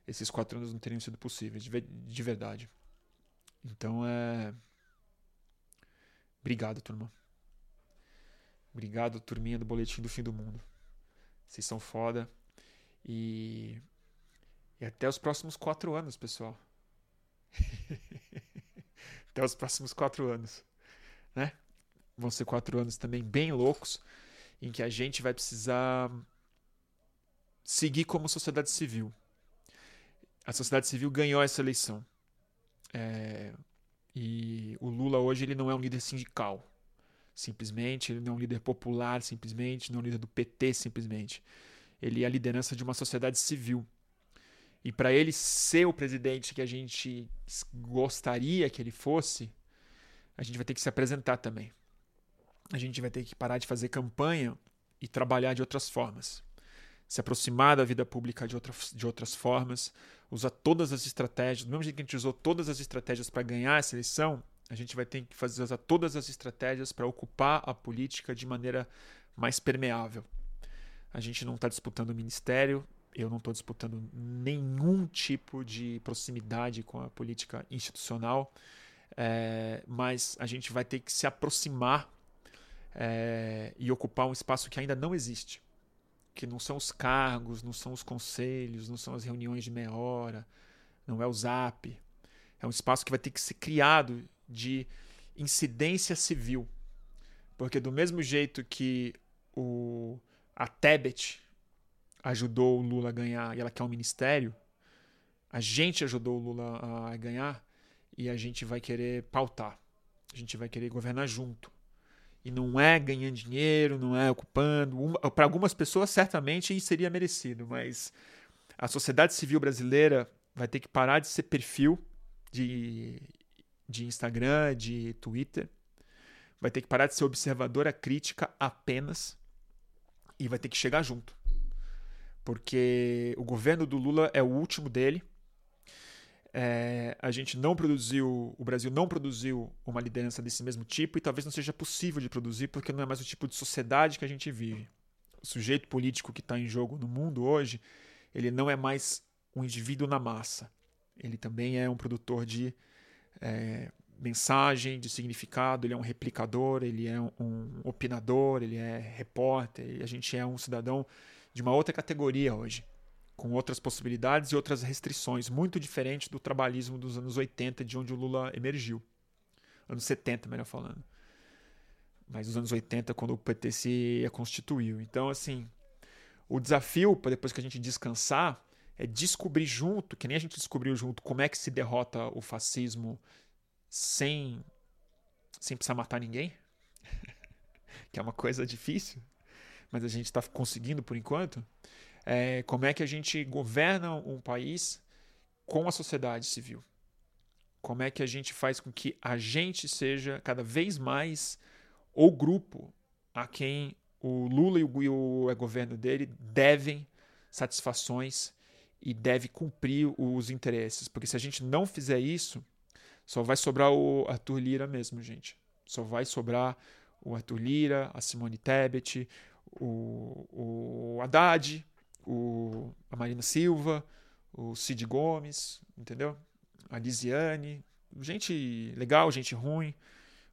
esses quatro anos não teriam sido possíveis, de, de verdade. Então é. Obrigado, turma. Obrigado, turminha do Boletim do Fim do Mundo. Vocês são foda. E. E até os próximos quatro anos, pessoal. Até os próximos quatro anos. Né? Vão ser quatro anos também bem loucos, em que a gente vai precisar seguir como sociedade civil. A sociedade civil ganhou essa eleição. É, e o Lula hoje ele não é um líder sindical, simplesmente. Ele não é um líder popular, simplesmente. Não é um líder do PT, simplesmente. Ele é a liderança de uma sociedade civil e para ele ser o presidente que a gente gostaria que ele fosse, a gente vai ter que se apresentar também. A gente vai ter que parar de fazer campanha e trabalhar de outras formas. Se aproximar da vida pública de, outras de outras formas, usar todas as estratégias. Do mesmo jeito que a gente usou todas as estratégias para ganhar essa eleição, a gente vai ter que fazer, usar todas as estratégias para ocupar a política de maneira mais permeável. A gente não está disputando o ministério, eu não estou disputando nenhum tipo de proximidade com a política institucional, é, mas a gente vai ter que se aproximar é, e ocupar um espaço que ainda não existe, que não são os cargos, não são os conselhos, não são as reuniões de meia hora, não é o Zap. É um espaço que vai ter que ser criado de incidência civil, porque do mesmo jeito que o a Tebet ajudou o Lula a ganhar e ela quer um ministério, a gente ajudou o Lula a ganhar e a gente vai querer pautar. A gente vai querer governar junto. E não é ganhando dinheiro, não é ocupando. Para algumas pessoas, certamente seria merecido, mas a sociedade civil brasileira vai ter que parar de ser perfil de, de Instagram, de Twitter. Vai ter que parar de ser observadora crítica apenas. E vai ter que chegar junto porque o governo do Lula é o último dele. É, a gente não produziu, o Brasil não produziu uma liderança desse mesmo tipo e talvez não seja possível de produzir porque não é mais o tipo de sociedade que a gente vive. O sujeito político que está em jogo no mundo hoje, ele não é mais um indivíduo na massa. Ele também é um produtor de, é, mensagem, de significado, ele é um replicador, ele é um opinador, ele é repórter, a gente é um cidadão de uma outra categoria hoje, com outras possibilidades e outras restrições, muito diferente do trabalhismo dos anos 80, de onde o Lula emergiu. Anos 70, melhor falando. Mas os anos 80, quando o PT se constituiu. Então, assim, o desafio, para depois que a gente descansar, é descobrir junto, que nem a gente descobriu junto, como é que se derrota o fascismo sem, sem precisar matar ninguém, que é uma coisa difícil, mas a gente está conseguindo por enquanto. É, como é que a gente governa um país com a sociedade civil? Como é que a gente faz com que a gente seja cada vez mais o grupo a quem o Lula e o, o governo dele devem satisfações e deve cumprir os interesses. Porque se a gente não fizer isso, só vai sobrar o Arthur Lira mesmo, gente. Só vai sobrar o Arthur Lira, a Simone Tebet, o, o Haddad, o, a Marina Silva, o Cid Gomes, entendeu? A Lisiane. Gente legal, gente ruim.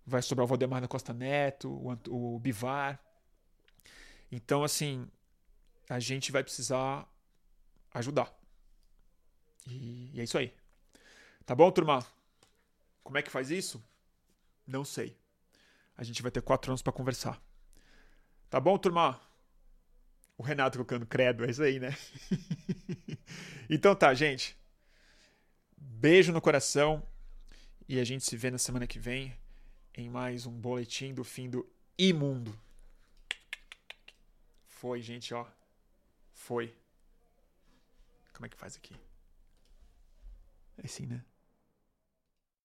Vai sobrar o Valdemar da Costa Neto, o, o Bivar. Então, assim, a gente vai precisar ajudar. E, e é isso aí. Tá bom, turma? Como é que faz isso? Não sei. A gente vai ter quatro anos para conversar. Tá bom, turma? O Renato colocando credo, é isso aí, né? então tá, gente. Beijo no coração. E a gente se vê na semana que vem em mais um boletim do fim do imundo. Foi, gente, ó. Foi. Como é que faz aqui? É assim, né?